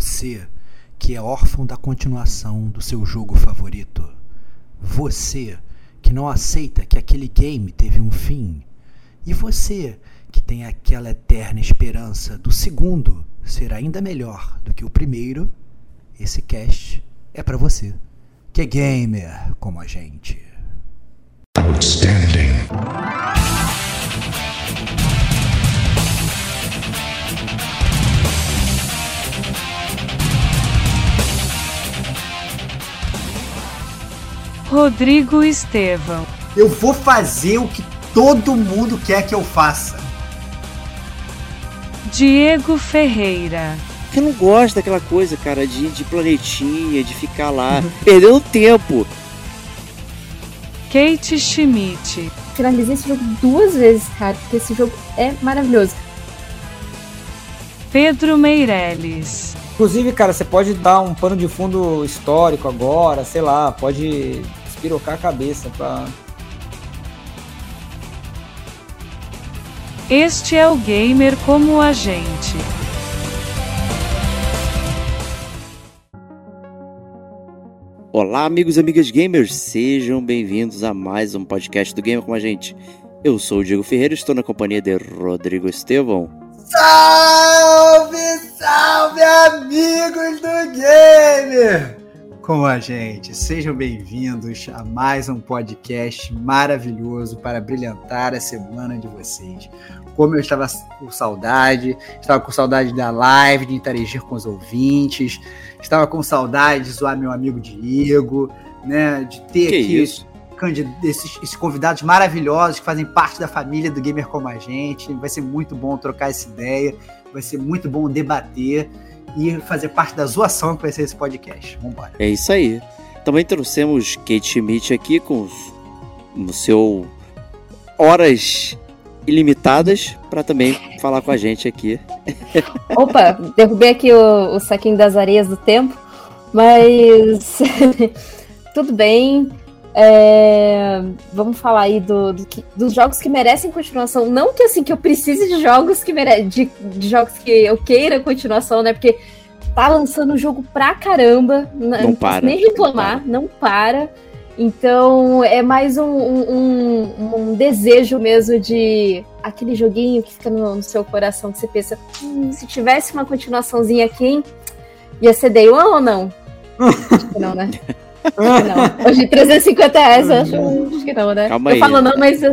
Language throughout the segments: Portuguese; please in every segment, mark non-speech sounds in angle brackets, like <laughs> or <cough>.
Você que é órfão da continuação do seu jogo favorito. Você que não aceita que aquele game teve um fim. E você que tem aquela eterna esperança do segundo ser ainda melhor do que o primeiro. Esse cast é para você, que é gamer como a gente. Outstanding. Rodrigo Estevão. Eu vou fazer o que todo mundo quer que eu faça. Diego Ferreira. Eu não gosto daquela coisa, cara, de, de planetinha, de ficar lá, <laughs> perdendo tempo. Kate Schmidt. Finalizei esse jogo duas vezes, cara, porque esse jogo é maravilhoso. Pedro Meirelles. Inclusive, cara, você pode dar um pano de fundo histórico agora, sei lá, pode espirocar a cabeça pra. Este é o gamer como a gente. Olá, amigos e amigas gamers, sejam bem-vindos a mais um podcast do Gamer com a gente. Eu sou o Diego Ferreira, estou na companhia de Rodrigo Estevão. Salve, salve, amigos do Gamer! Com a gente, sejam bem-vindos a mais um podcast maravilhoso para brilhantar a semana de vocês. Como eu estava com saudade, estava com saudade da live, de interagir com os ouvintes, estava com saudade de zoar meu amigo Diego, né? De ter que aqui isso? esses, esses, convidados maravilhosos que fazem parte da família do Gamer como a gente. Vai ser muito bom trocar essa ideia, vai ser muito bom debater e fazer parte da zoação que vai ser esse podcast. Vamos embora. É isso aí. Também trouxemos Kate Schmidt aqui com o seu horas ilimitadas para também falar com a gente aqui. <laughs> Opa, derrubei aqui o, o saquinho das areias do tempo, mas <laughs> tudo bem. É, vamos falar aí do, do que, dos jogos que merecem continuação. Não que assim que eu precise de jogos que mere, de, de, jogos que eu queira continuação, né? Porque tá lançando jogo pra caramba. Não, não para. Nem reclamar, não para. não para. Então é mais um, um, um, desejo mesmo de aquele joguinho que fica no, no seu coração que você pensa, hum, se tivesse uma continuaçãozinha aqui, hein? ia ser Day One ou não? <laughs> Acho que não, né? Não. Hoje 350 reais, eu acho, acho que não, né? Calma eu aí. falo não, mas. É,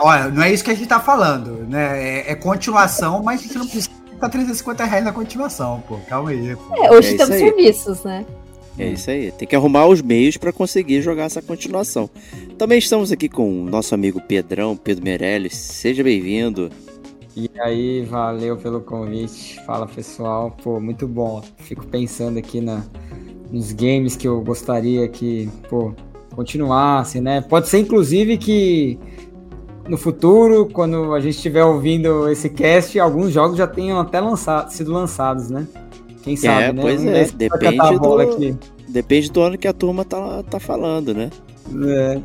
olha, não é isso que a gente tá falando, né? É, é continuação, mas a gente não precisa ficar 350 reais na continuação, pô. Calma aí. Pô. É, hoje É temos aí. serviços, né? É isso aí. Tem que arrumar os meios para conseguir jogar essa continuação. Também estamos aqui com o nosso amigo Pedrão, Pedro Meirelles. Seja bem-vindo. E aí, valeu pelo convite. Fala pessoal, pô, muito bom. Fico pensando aqui na, nos games que eu gostaria que, pô, continuasse, né? Pode ser inclusive que no futuro, quando a gente estiver ouvindo esse cast, alguns jogos já tenham até lançado, sido lançados, né? Quem sabe, é, né? pois é. Depende do, aqui. depende do ano que a turma tá, tá falando, né? É.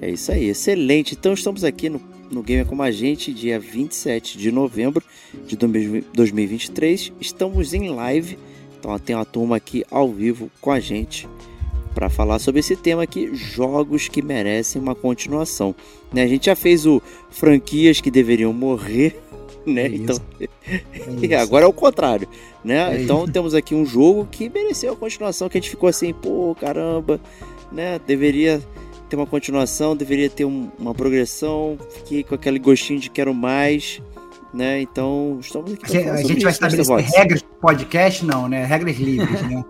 É isso aí, excelente. Então estamos aqui no, no Gamer Como a Gente, dia 27 de novembro de 2023. Estamos em live, então tem uma turma aqui ao vivo com a gente para falar sobre esse tema aqui, jogos que merecem uma continuação. Né, a gente já fez o franquias que deveriam morrer, <laughs> né? É então, <laughs> isso. agora é o contrário, né? É então temos aqui um jogo que mereceu a continuação, que a gente ficou assim, pô, caramba, né? Deveria ter uma continuação, deveria ter um- uma progressão, fiquei com aquele gostinho de quero mais, né? Então, estamos aqui A pra gente, a vai isso, estabelecer regras do podcast? Não, né? Regras livres, né?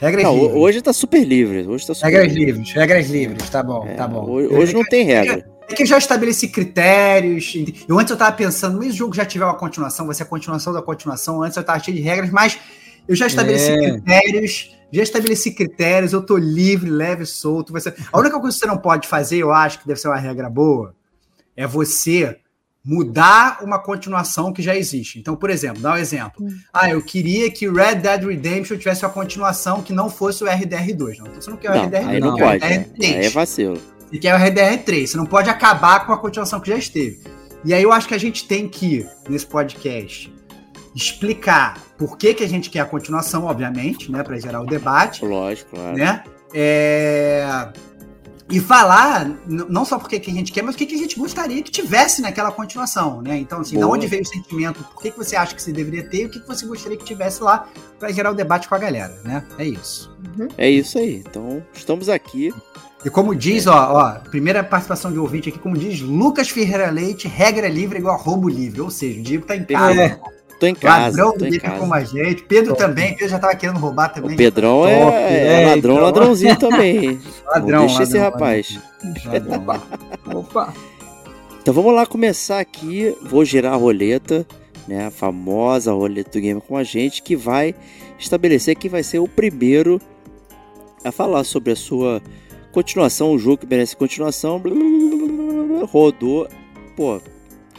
Regras Não, livres. hoje tá super livre, hoje tá super Regras livre. livres, regras livres, tá bom, É, tá bom. Hoje, hoje não tem regra. É que eu já estabeleci critérios. Eu antes eu tava pensando, mas o jogo já tiver uma continuação, vai ser a continuação da continuação. Antes eu tava cheio de regras, mas eu já estabeleci É. critérios. Já estabeleci critérios, eu tô livre, leve, solto. Vai ser... A única coisa que você não pode fazer, eu acho que deve ser uma regra boa, é você mudar uma continuação que já existe. Então, por exemplo, dá um exemplo. Ah, eu queria que Red Dead Redemption tivesse uma continuação que não fosse o RDR2. Não, então você não quer o Não, RDR2, aí não não, pode. quer o né? RDR3. Aí é vacilo. Você quer o RDR3. Você não pode acabar com a continuação que já esteve. E aí eu acho que a gente tem que, nesse podcast, explicar por que, que a gente quer a continuação, obviamente, né, para gerar o debate, Lógico, claro. né? É, E falar não só porque que a gente quer, mas o que, que a gente gostaria que tivesse naquela continuação, né? Então, assim, da Boa. onde veio o sentimento, por que, que você acha que você deveria ter e o que, que você gostaria que tivesse lá para gerar o debate com a galera, né? É isso. É isso aí. Então, estamos aqui. E como diz, ó, ó, primeira participação de ouvinte aqui, como diz Lucas Ferreira Leite, regra livre é igual a roubo livre. Ou seja, o Diego tá em casa. É. Tô em casa. Ladrão do casa. como a gente. Pedro também, Pedro já tava querendo roubar também. O Pedrão é, Top, é é, ladrão, então. ladrãozinho também. <laughs> Ladrão, Não deixa esse rapaz. Opa. Opa. Então vamos lá começar aqui. Vou girar a roleta, né? A famosa roleta do Game com a gente, que vai estabelecer quem vai ser o primeiro a falar sobre a sua continuação, o jogo que merece continuação. Blá, blá, blá, blá, blá, Rodou. Pô,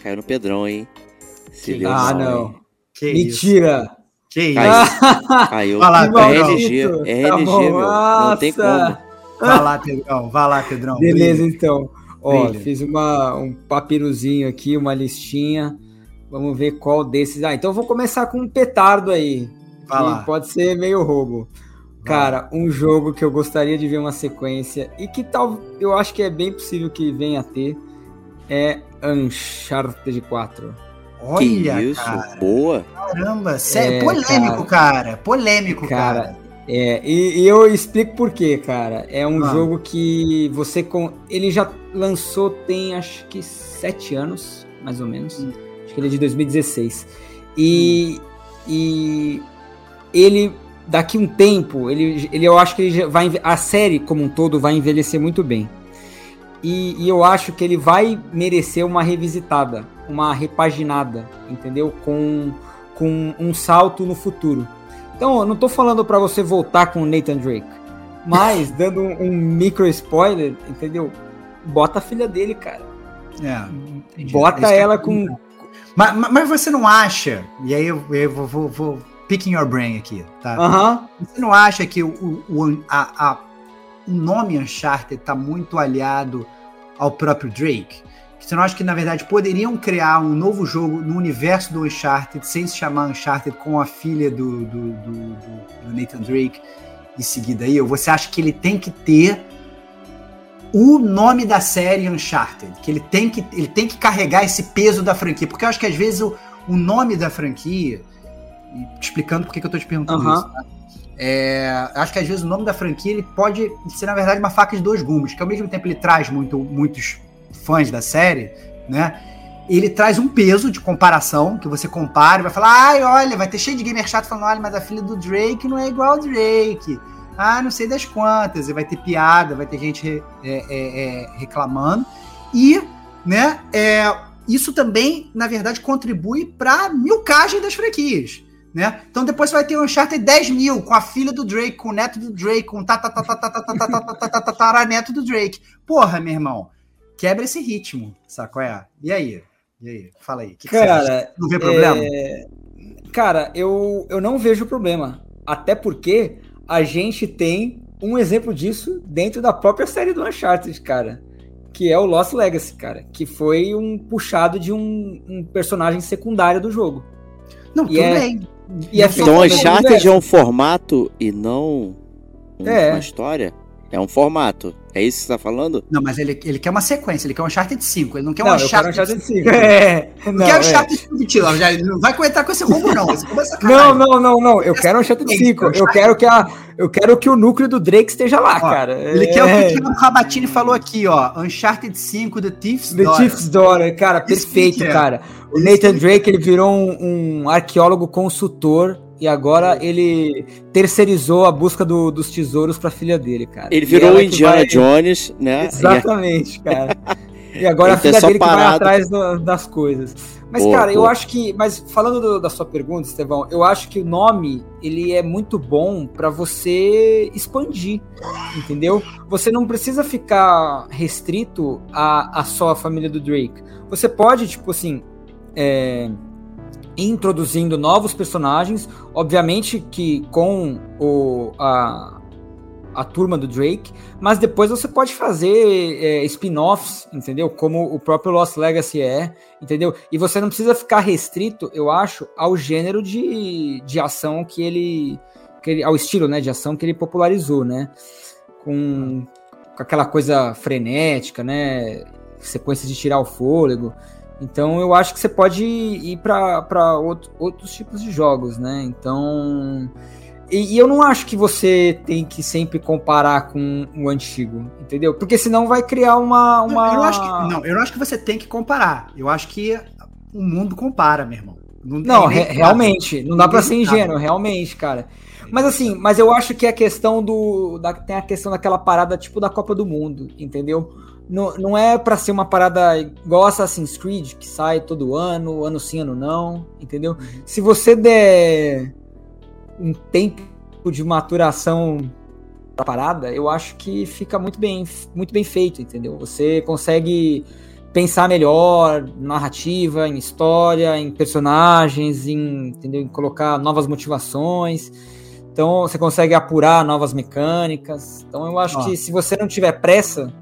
caiu no Pedrão, hein? Se Ah, não. Que isso. Mentira. Que isso. Caiu. <laughs> Vai lá, é. RNG. É Tá RNG, bom, meu. Não tem como. Vai lá, Pedrão. Vai lá, Pedrão. Beleza, então. Ó, Brilha. fiz uma, um papiruzinho aqui, uma listinha. Vamos ver qual desses. Ah, então eu vou começar com um petardo aí. Vai lá. Pode ser meio roubo. Cara, um jogo que eu gostaria de ver uma sequência e que tal, eu acho que é bem possível que venha a ter é Uncharted 4. Que Olha, isso? cara. Boa. Caramba. Sério, É, polêmico, cara. Polêmico, cara. Cara, É, e, e eu explico por quê, cara. É um Ah. jogo que você com. Ele já lançou tem acho que sete anos, mais ou menos. Hum. Acho que ele é de 2016. E, e ele daqui um tempo, ele, ele eu acho que ele já vai a série como um todo vai envelhecer muito bem. E, e eu acho que ele vai merecer uma revisitada, uma repaginada, entendeu? Com, com um salto no futuro. Então, eu não tô falando pra você voltar com o Nathan Drake, mas <laughs> dando um, um micro spoiler, entendeu? Bota a filha dele, cara. É. É Bota eu ela com. Mas, mas- você não acha, e aí eu, eu vou, vou, vou picking your brain aqui, tá? Aham. Você não acha que o, o, a, a- o nome Uncharted tá muito aliado ao próprio Drake? Você não acha que, na verdade, poderiam criar um novo jogo no universo do Uncharted sem se chamar Uncharted com a filha do, do, do- do- Nathan Drake em seguida aí? Ou você acha que ele tem que ter o nome da série Uncharted? Que ele tem que, ele tem que carregar esse peso da franquia? Porque eu acho que às vezes o, o nome da franquia, explicando por que eu tô te perguntando isso, tá? É, acho que às vezes o nome da franquia ele pode ser, na verdade, uma faca de dois gumes, que ao mesmo tempo ele traz muito, muitos fãs da série, né? Ele traz um peso de comparação, que você compara e vai falar, ai, olha, vai ter cheio de gamer chato falando, olha, mas a filha do Drake não é igual ao Drake. Ah, não sei das quantas, e vai ter piada, vai ter gente é, é, é, reclamando. E, né, é, isso também, na verdade, contribui para milcagem das franquias né? Então depois você vai ter um Uncharted 10 mil, com a filha do Drake, com o neto do Drake, com o tataraneto do Drake. Porra, meu irmão, quebra esse ritmo, saco é? E aí? E aí? Fala aí. o que que? Cara, não vê problema? é, cara, eu, eu não vejo problema. Até porque a gente tem um exemplo disso dentro da própria série do Uncharted, cara. Que é o Lost Legacy, cara. Que foi um puxado de um, um personagem secundário do jogo. Não, e tudo é- bem. E é Então, Uncharted é um formato e não um- É. uma história? É um formato. É isso que você tá falando? Não, mas ele, ele quer uma sequência, ele quer um Uncharted 5, ele não quer um Não, eu quero Uncharted Uncharted 5. É, Não, não, quer é. Uncharted 5, tio, já, não vai comentar com esse roubo não, Não, não, não, não. Eu quero Uncharted Esse 5. Eu Uncharted- quero que a, eu quero que o núcleo do Drake esteja lá, Ó, cara. Ele É- quer o que o Thiago Rabatini falou aqui, ó, Uncharted 5, The Thief's The Daughter. Chief's Daughter, cara, Isso perfeito, é. cara. O Nathan Drake, ele virou um, um arqueólogo consultor e agora ele terceirizou a busca do- dos tesouros pra filha dele, cara. Ele virou o Indiana vai- Jones, né? Exatamente, cara. E agora a tá filha só dele que vai parado. atrás do- das coisas. Mas, Boa, cara, eu boa. acho que. Mas falando do- da sua pergunta, Estevão, eu acho que o nome ele é muito bom pra você expandir, entendeu? Você não precisa ficar restrito a, a só a família do Drake. Você pode, tipo assim, é, introduzindo novos personagens, obviamente que com o, a, a turma do Drake, mas depois você pode fazer é, spin-offs, entendeu? Como o próprio Lost Legacy é, entendeu? E você não precisa ficar restrito, eu acho, ao gênero de, de ação que ele, que ele. ao estilo né, de ação que ele popularizou, né? Com, com aquela coisa frenética, né? Sequências de tirar o fôlego. Então eu acho que você pode ir para outro, outros tipos de jogos, né? Então. E, e, eu não acho que você tem que sempre comparar com o antigo, entendeu? Porque senão vai criar uma. uma... Eu, eu acho que, não, eu não acho que você tem que comparar. Eu acho que o mundo compara, meu irmão. Não, não re realmente. Não dá para ser ingênuo, realmente, cara. Mas assim, mas eu acho que a questão do. Da, tem a questão daquela parada tipo da Copa do Mundo, entendeu? Não, não é para ser uma parada igual Assassin's Creed, que sai todo ano, ano sim, ano não, entendeu? Uhum. Se você der um tempo de maturação da parada, eu acho que fica muito bem, muito bem feito, entendeu? Você consegue pensar melhor narrativa, em história, em personagens, em, entendeu? em colocar novas motivações. Então você consegue apurar novas mecânicas. Então eu acho que se você não tiver pressa,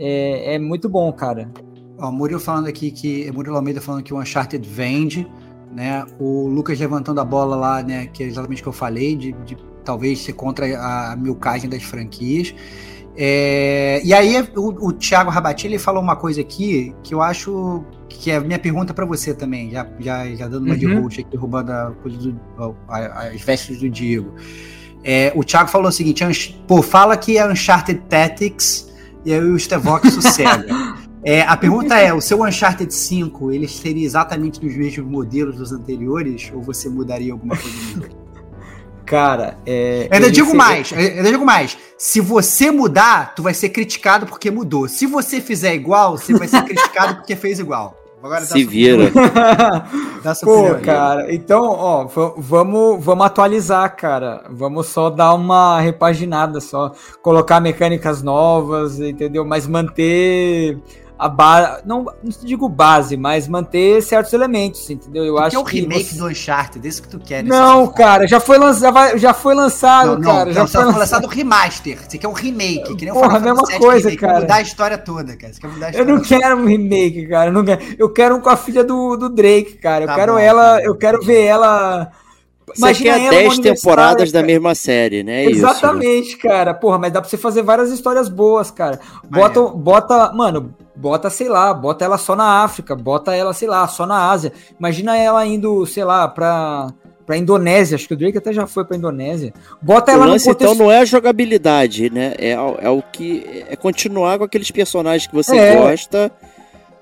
é, é muito bom, cara. Ó, Murilo falando aqui que. Murilo Almeida falando que o Uncharted vende, né? O Lucas levantando a bola lá, né? Que é exatamente o que eu falei, de, de talvez ser contra a milcagem das franquias. É, e aí o, o Thiago Rabati ele falou uma coisa aqui que eu acho que é a minha pergunta para você também, já, já, já dando uma uhum. de host aqui, roubando a do, a, as vestes do Diego. É, o Thiago falou o seguinte: pô, fala que é Uncharted Tactics e aí o Stevok sossega. <laughs> É, a pergunta é: o seu Uncharted 5 ele seria exatamente nos mesmos modelos dos anteriores ou você mudaria alguma coisa Cara, é. Eu ainda digo seria... mais, eu ainda digo mais. Se você mudar, tu vai ser criticado porque mudou. Se você fizer igual, você vai ser criticado porque fez igual. Agora Se vira. <laughs> Pô, cara, então, ó, vamos, vamos atualizar, cara. Vamos só dar uma repaginada, só colocar mecânicas novas, entendeu? Mas manter a base. Não, não digo base, mas manter certos elementos, entendeu? Eu acho que é o remake você... do Uncharted, desse que tu quer. Não, cara, já foi, lançado, já foi lançado, não, cara. Não, já foi, lançado o remaster. Você quer um remake, que nem Porra, a mesma coisa, remake, cara. mudar a história toda, cara. Você quer mudar a história Eu não quero um remake, cara. Eu, não quero, eu quero um com a filha do, do Drake, cara. Eu tá quero bom, ela, tá eu quero ver ela você quer 10 temporadas da mesma série, né? É Exatamente, Isso. cara. Porra, mas dá pra você fazer várias histórias boas, cara. Bota, é. bota, mano, bota, sei lá, bota ela só na África, bota ela, sei lá, só na Ásia. Imagina ela indo, sei lá, pra, pra Indonésia. Acho que o Drake até já foi pra Indonésia. Bota o ela lance, no contexto... então, não é a jogabilidade, né? É, é o que. É continuar com aqueles personagens que você é. gosta,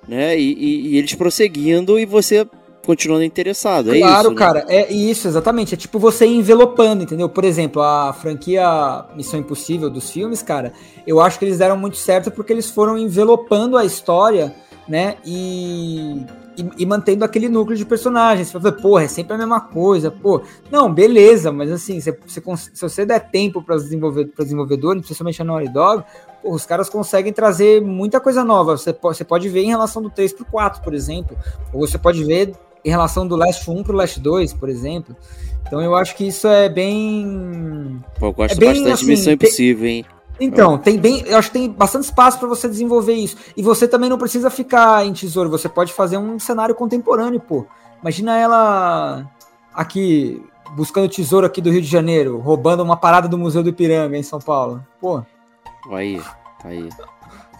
né? E, e, e eles prosseguindo e você continuando interessado. É claro, isso, né? cara, é isso, exatamente. É tipo você envelopando, entendeu? Por exemplo, a franquia Missão Impossível dos filmes, cara, eu acho que eles deram muito certo porque eles foram envelopando a história, né? E, e, e mantendo aquele núcleo de personagens. Você fala, porra, é sempre a mesma coisa, pô. Não, beleza, mas assim, você, você, se você der tempo para os desenvolvedores, desenvolvedores, principalmente a Naughty Dog, Pô, os caras conseguem trazer muita coisa nova. Você pode, você pode ver em relação do 3 pro 4, por exemplo. Ou você pode ver em relação do Last 1 pro Last 2, por exemplo. Então eu acho que isso é bem. Pô, eu gosto é bem, bastante assim, de Missão Impossível, hein? Então, tem bem, eu acho que tem bastante espaço para você desenvolver isso. E você também não precisa ficar em tesouro, você pode fazer um cenário contemporâneo, pô. Imagina ela aqui buscando tesouro aqui do Rio de Janeiro, roubando uma parada do Museu do Ipiranga em São Paulo. Pô. Aí, aí.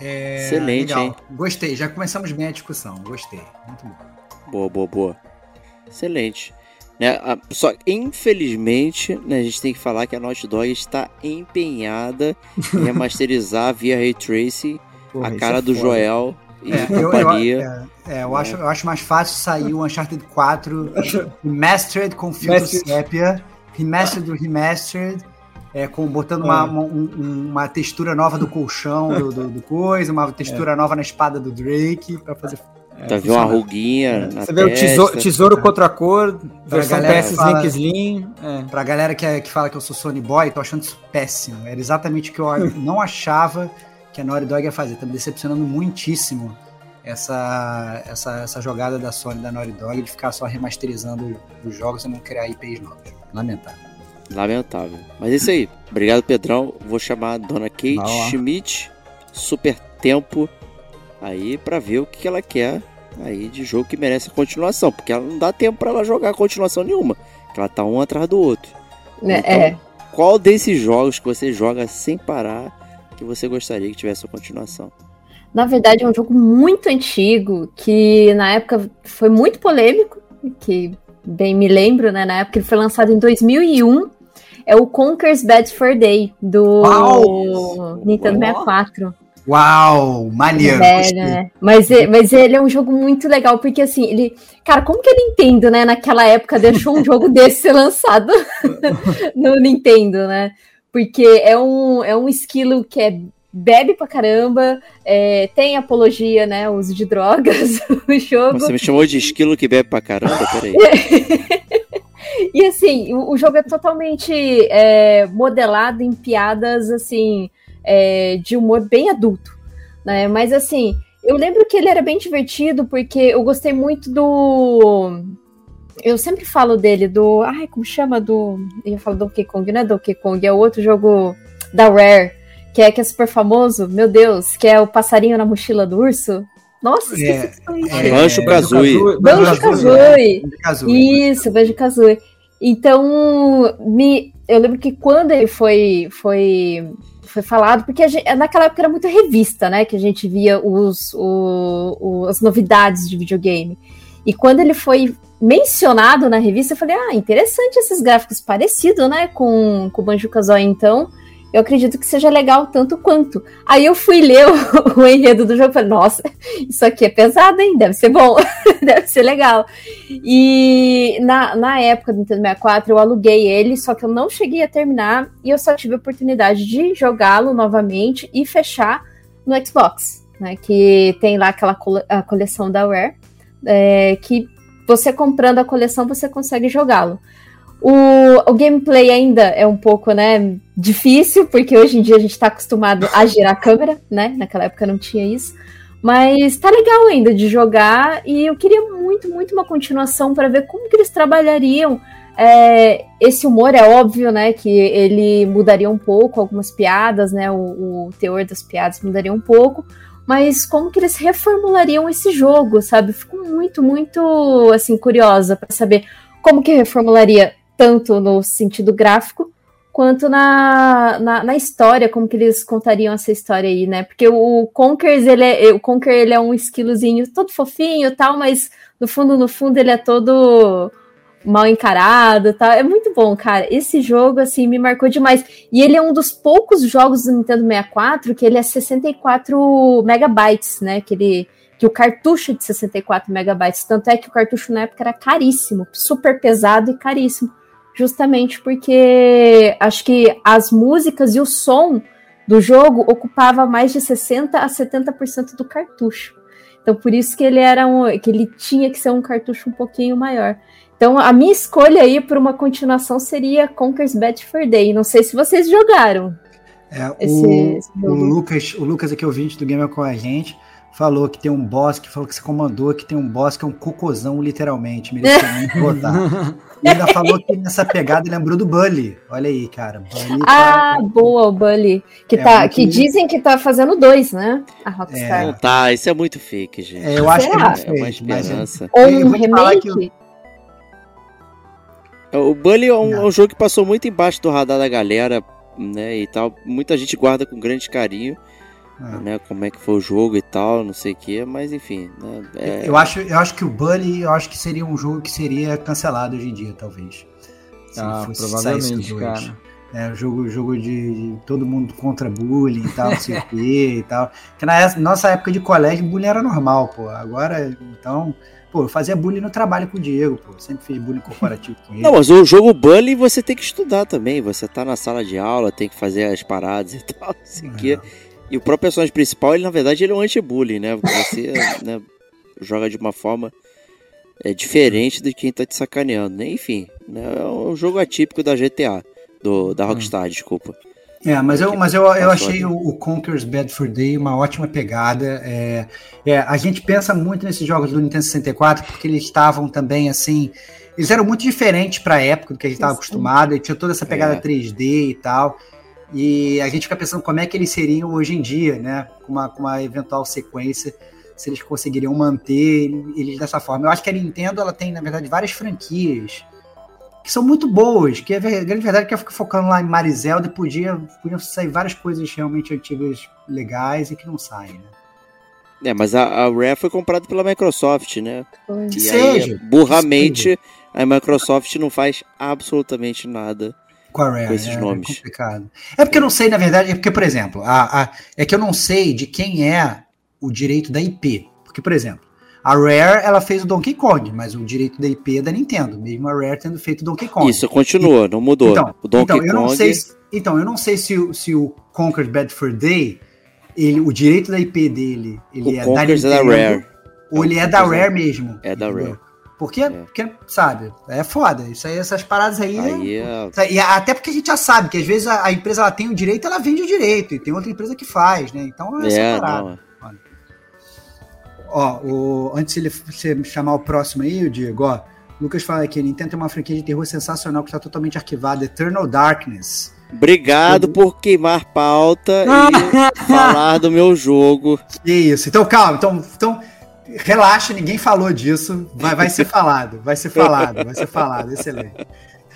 É, Excelente, legal. hein? Gostei, já começamos bem a discussão. Gostei. Muito bom. Boa, boa, boa. Excelente. Né? Só, infelizmente, né, a gente tem que falar que a Naughty Dog está empenhada em <laughs> remasterizar via Ray Tracing Porra, a cara é do foda. Joel e é, companhia. Eu, eu, é, é, eu, acho, eu acho mais fácil sair o Uncharted 4 Remastered com filtro sépia, Remastered do Remastered, é, com, botando uma, uma, um, uma, textura nova do colchão do, do, do coisa, uma textura nova na espada do Drake, para fazer é, tá vendo uma ruguinha. É. Você vê o tesouro, tesouro contra a cor, versão PS Link Slim. É. Pra galera que, é, que fala que eu sou Sony Boy, tô achando isso péssimo. Era exatamente o que eu <laughs> não achava que a Naughty Dog ia fazer. Tá me decepcionando muitíssimo essa, essa, essa jogada da Sony da Naughty Dog de ficar só remasterizando os jogos e não criar IPs novos. Lamentável. Lamentável. Mas é isso aí. Obrigado, Pedrão. Vou chamar a dona Kate. Schmidt, super tempo, aí pra ver o que ela quer aí de jogo que merece a continuação. Porque ela não dá tempo pra ela jogar continuação nenhuma. Que ela tá um atrás do outro. Né, Então, é. Qual desses jogos que você joga sem parar que você gostaria que tivesse a continuação? Na verdade, é um jogo muito antigo, que na época foi muito polêmico, que bem me lembro, né? Na época ele foi lançado em 2001. É o Conker's Bad for Day, do Uau! Nintendo Uau! 64. Uau, maneiro. Gostei. né? Mas, mas ele é um jogo muito legal, porque assim, ele. Cara, como que a Nintendo, né, naquela época, deixou um jogo desse ser lançado <laughs> no Nintendo, né? Porque é um, é um esquilo que é bebe pra caramba, é, tem apologia, né? o Uso de drogas, <laughs> o jogo. Você me chamou de esquilo que bebe pra caramba? Peraí. <laughs> E assim, o, o jogo é totalmente é, modelado em piadas assim é, de humor bem adulto, né? Mas assim, eu lembro que ele era bem divertido porque eu gostei muito do. Eu sempre falo dele, do. Ai, como chama? Do. Eu ia falar Donkey Kong, não é Donkey Kong, é o outro jogo da Rare, que é que é super famoso, meu Deus, que é o passarinho na mochila do urso. Nossa, esqueci É, disso. é, Banjo Kazooie. Banjo Kazooie. Kazooie. Isso, Banjo Kazooie. Então, me, eu lembro que quando ele foi, foi, foi falado, porque gente- naquela época era muito revista, né? Que a gente via os, o- o- as novidades de videogame. E quando ele foi mencionado na revista, eu falei, ah, interessante esses gráficos parecidos, né? Com, com o Banjo Kazooie, então. Eu acredito que seja legal tanto quanto. Aí eu fui ler o, <laughs> o enredo do jogo e falei, nossa, isso aqui é pesado, hein? Deve ser bom, <laughs> deve ser legal. E na, na época do Nintendo 64 eu aluguei ele, só que eu não cheguei a terminar e eu só tive a oportunidade de jogá-lo novamente e fechar no Xbox, né? Que tem lá aquela cole- a coleção da Rare, é, que você comprando a coleção você consegue jogá-lo. O, o gameplay ainda é um pouco, né, difícil, porque hoje em dia a gente tá acostumado a girar a câmera, né? Naquela época não tinha isso. Mas tá legal ainda de jogar e eu queria muito, muito uma continuação para ver como que eles trabalhariam é, esse humor. É óbvio, né, que ele mudaria um pouco algumas piadas, né, o, o teor das piadas mudaria um pouco, mas como que eles reformulariam esse jogo, sabe? Fico muito, muito assim curiosa para saber como que reformularia tanto no sentido gráfico quanto na, na, na história, como que eles contariam essa história aí, né? Porque o Conkers, ele é, o Conker, ele é um esquilozinho todo fofinho tal, mas no fundo, no fundo, ele é todo mal encarado, tal. É muito bom, cara. Esse jogo assim me marcou demais. E ele é um dos poucos jogos do Nintendo 64 que ele é 64 megabytes, né? Que ele que o cartucho de 64 megabytes, tanto é que o cartucho na época era caríssimo, super pesado e caríssimo, justamente porque acho que as músicas e o som do jogo ocupava mais de 60 a 70% do cartucho. Então por isso que ele era um, que ele tinha que ser um cartucho um pouquinho maior. Então a minha escolha aí por uma continuação seria Conker's Bad for Day. Não sei se vocês jogaram. É, Esse- o, esse o. Lucas, o Lucas aqui, ouvinte do Gamer com a gente, falou que tem um boss, que falou que você comandou, que tem um boss que é um cocôzão, literalmente, merecia muito <laughs> botar. E ainda falou que nessa pegada lembrou do Bully. Olha aí, cara. Bully Ah, tá- boa, o Bully. Que, É tá, muito- que dizem que tá fazendo dois, né? A Rockstar. Não tá, isso é muito fake, gente. é, eu acho que Será? ele É uma fez, mas esperança. Ou um remake. que O Bully é um, é um jogo que passou muito embaixo do radar da galera, né, e tal. Muita gente guarda com grande carinho, Ah. né, como é que foi o jogo e tal, não sei o que, mas enfim, né, é- Eu, acho, eu acho que o Bully, eu acho que seria um jogo que seria cancelado hoje em dia, talvez. Se Ah, fosse provavelmente, cara. É, jogo, jogo de, de todo mundo contra bullying e tal, não sei o quê e tal. Porque na nossa época de colégio, bullying era normal, pô. Agora, então, pô, eu fazia bullying no trabalho com o Diego, pô. Sempre fiz bullying corporativo com ele. Não, mas o jogo Bully você tem que estudar também. Você tá na sala de aula, tem que fazer as paradas e tal, não sei o quê. E o próprio personagem principal, ele na verdade ele é um anti-bullying, né? Porque Você <laughs> né, joga de uma forma é, diferente de quem tá te sacaneando, né? Enfim, né, é um jogo atípico da GTA, do, da Rockstar, desculpa. É, mas eu, mas eu, eu achei o, o Conker's Bad for Day uma ótima pegada. É, é, a gente pensa muito nesses jogos do Nintendo 64 porque eles estavam também assim eles eram muito diferentes para a época do que a gente estava acostumado, e tinha toda essa pegada É. 3D e tal. E a gente fica pensando como é que eles seriam hoje em dia, né? Com uma, com uma eventual sequência, se eles conseguiriam manter eles dessa forma. Eu acho que a Nintendo ela tem, na verdade, várias franquias que são muito boas, que a ver- a grande verdade é que eu fico focando lá em Marizelda e podia, podiam sair várias coisas realmente antigas legais e que não saem, né? É, mas a, a Rare foi comprada pela Microsoft, né? Que E seja. aí, burramente, a Microsoft não faz absolutamente nada. Com a Rare, com esses é, nomes. É complicado. É porque eu não sei, na verdade, é porque, por exemplo, a, a- é que eu não sei de quem é o direito da IP. Porque, por exemplo, a Rare ela fez o Donkey Kong, mas o direito da IP é da Nintendo, mesmo a Rare tendo feito o Donkey Kong. Isso continua, não mudou. Então, o Donkey então, eu não Kong. sei, se- então, eu não sei se, o- se o Conker's Bad Fur Day, ele, o direito da IP dele, ele o é da Conkers é Nintendo, da Rare. ou ele é O da é- Rare mesmo. é da? Rare. Porque, É. porque, sabe, é foda. Isso aí, essas paradas aí, Aí é. e até porque a gente já sabe que às vezes a, a empresa ela tem o direito, ela vende o direito, e tem outra empresa que faz, né? Então é, É, essa parada. não. Ó, o, antes de ele você chamar o próximo aí, o Diego, ó, Lucas fala aqui, Nintendo tem uma franquia de terror sensacional que está totalmente arquivada, Eternal Darkness. Obrigado por queimar pauta e <laughs> falar do meu jogo. Que isso, então calma, então, então relaxa, ninguém falou disso, vai, vai ser falado, vai ser falado, vai ser falado, excelente.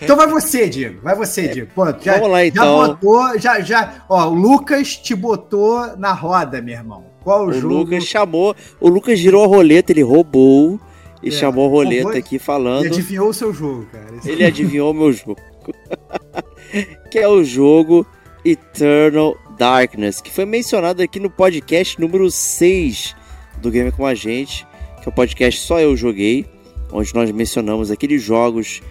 Então vai você, Diego, vai você, Diego. Pô, já, Vamos lá já então. botou, já, já, ó, o Lucas te botou na roda, meu irmão. Qual o, O jogo? Lucas chamou, o Lucas girou a roleta, ele roubou e É, chamou a roleta roubou aqui Ele falando. adivinhou o seu jogo, cara. Esse- Ele adivinhou o meu jogo. <laughs> que é o jogo Eternal Darkness, que foi mencionado aqui no podcast número 6 do Game com a Gente, que é o podcast Só Eu Joguei, onde nós mencionamos aqueles jogos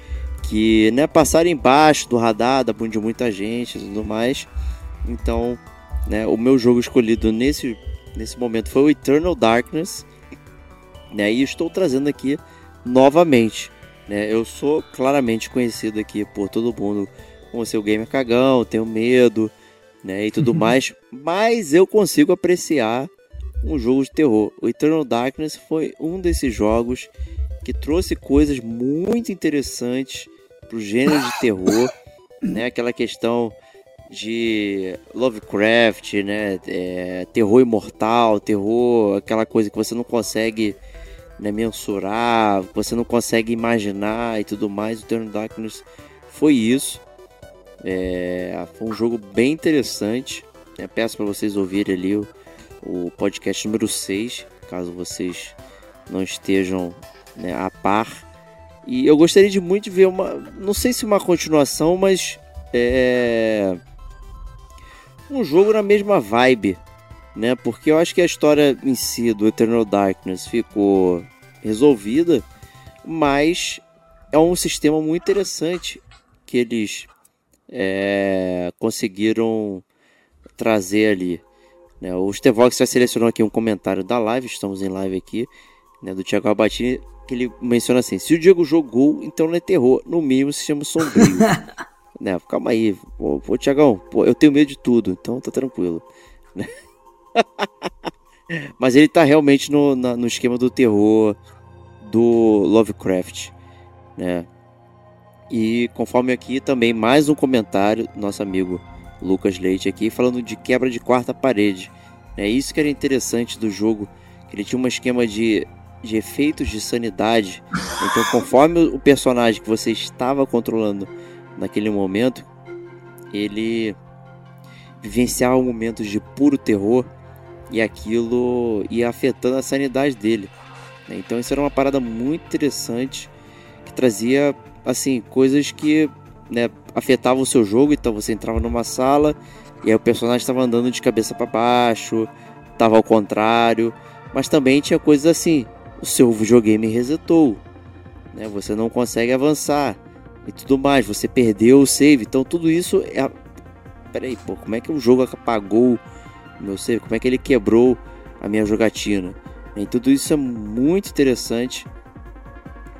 que né, passaram embaixo do radar da de muita gente e tudo mais. Então, né, o meu jogo escolhido nesse, nesse momento foi o Eternal Darkness, né, e estou trazendo aqui novamente. Né? Eu sou claramente conhecido aqui por todo mundo como ser o gamer cagão, tenho medo, né, e tudo <laughs> mais, mas eu consigo apreciar um jogo de terror. O Eternal Darkness foi um desses jogos que trouxe coisas muito interessantes pro gênero de terror, <coughs> né? Aquela questão de Lovecraft, né? É, terror imortal, terror, aquela coisa que você não consegue né, mensurar, você não consegue imaginar e tudo mais. O Eternal Darkness foi isso. É, foi um jogo bem interessante. né? Peço para vocês ouvirem ali o, o podcast número 6, caso vocês não estejam né, a par. E eu gostaria de muito ver uma. Não sei se uma continuação, mas. É, um jogo na mesma vibe. Né? Porque eu acho que a história em si do Eternal Darkness ficou resolvida, mas é um sistema muito interessante que eles é, conseguiram trazer ali. Né? O Stevox já selecionou aqui um comentário da live, estamos em live aqui, né, do Thiago Albatini, que ele menciona assim: se o Diego jogou, então não é terror, no mínimo se chama sombrio. <laughs> né, calma aí, pô, pô Tiagão, pô, eu tenho medo de tudo, então tá tranquilo. né? <laughs> Mas ele tá realmente no, na- no esquema do terror do Lovecraft, né? E conforme aqui também mais um comentário do nosso amigo Lucas Leite aqui falando de quebra de quarta parede. É isso que era interessante do jogo, que ele tinha um esquema de, de efeitos de sanidade. Então, conforme o personagem que você estava controlando naquele momento, ele vivenciava momentos de puro terror e aquilo ia afetando a sanidade dele. Então isso era uma parada muito interessante que trazia assim coisas que né, afetavam o seu jogo. Então você entrava numa sala e aí o personagem estava andando de cabeça para baixo, estava ao contrário, mas também tinha coisas assim: o seu videogame resetou, né? Você não consegue avançar e tudo mais. Você perdeu o save. Então tudo isso é peraí, pô, como é que o jogo apagou meu save? Como é que ele quebrou a minha jogatina? E tudo isso é muito interessante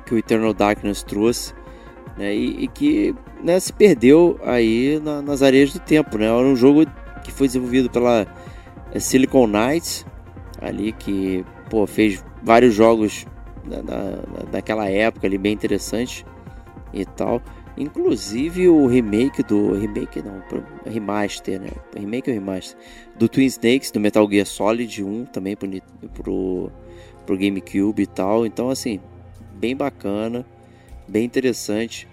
que o Eternal Darkness trouxe, né? E, e que né, se perdeu aí na- nas areias do tempo, né? Era um jogo que foi desenvolvido pela eh, Silicon Knights, ali que pô, fez vários jogos na, na- naquela época ali bem interessantes. e tal. Inclusive o remake do. Remake não, remaster, né? Remake ou remaster? Do Twin Snakes, do Metal Gear Solid 1, também pro, pro, pro GameCube e tal. Então, assim, bem bacana, bem interessante.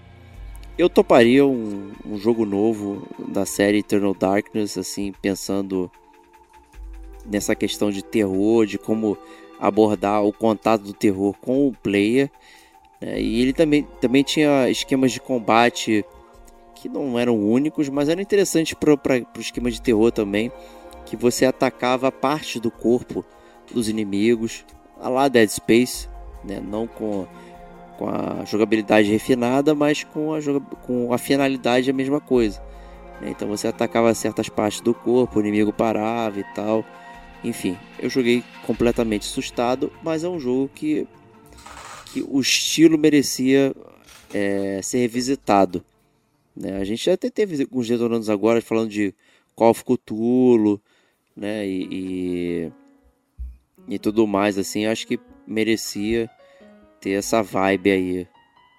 Eu toparia um, um jogo novo da série Eternal Darkness, assim, pensando nessa questão de terror, de como abordar o contato do terror com o player. Né? E ele também, também tinha esquemas de combate que não eram únicos, mas eram interessantes para o esquema de terror também, que você atacava parte do corpo dos inimigos, a lá Dead Space, né? não com, com a jogabilidade refinada, mas com a, com a finalidade a mesma coisa. Né? Então você atacava certas partes do corpo, o inimigo parava e tal. Enfim, eu joguei completamente assustado, mas é um jogo que, que o estilo merecia é, ser revisitado. Né? A gente até teve alguns detonantes agora falando de Call of Cthulhu, né? E, e, e, tudo mais, assim, acho que merecia ter essa vibe aí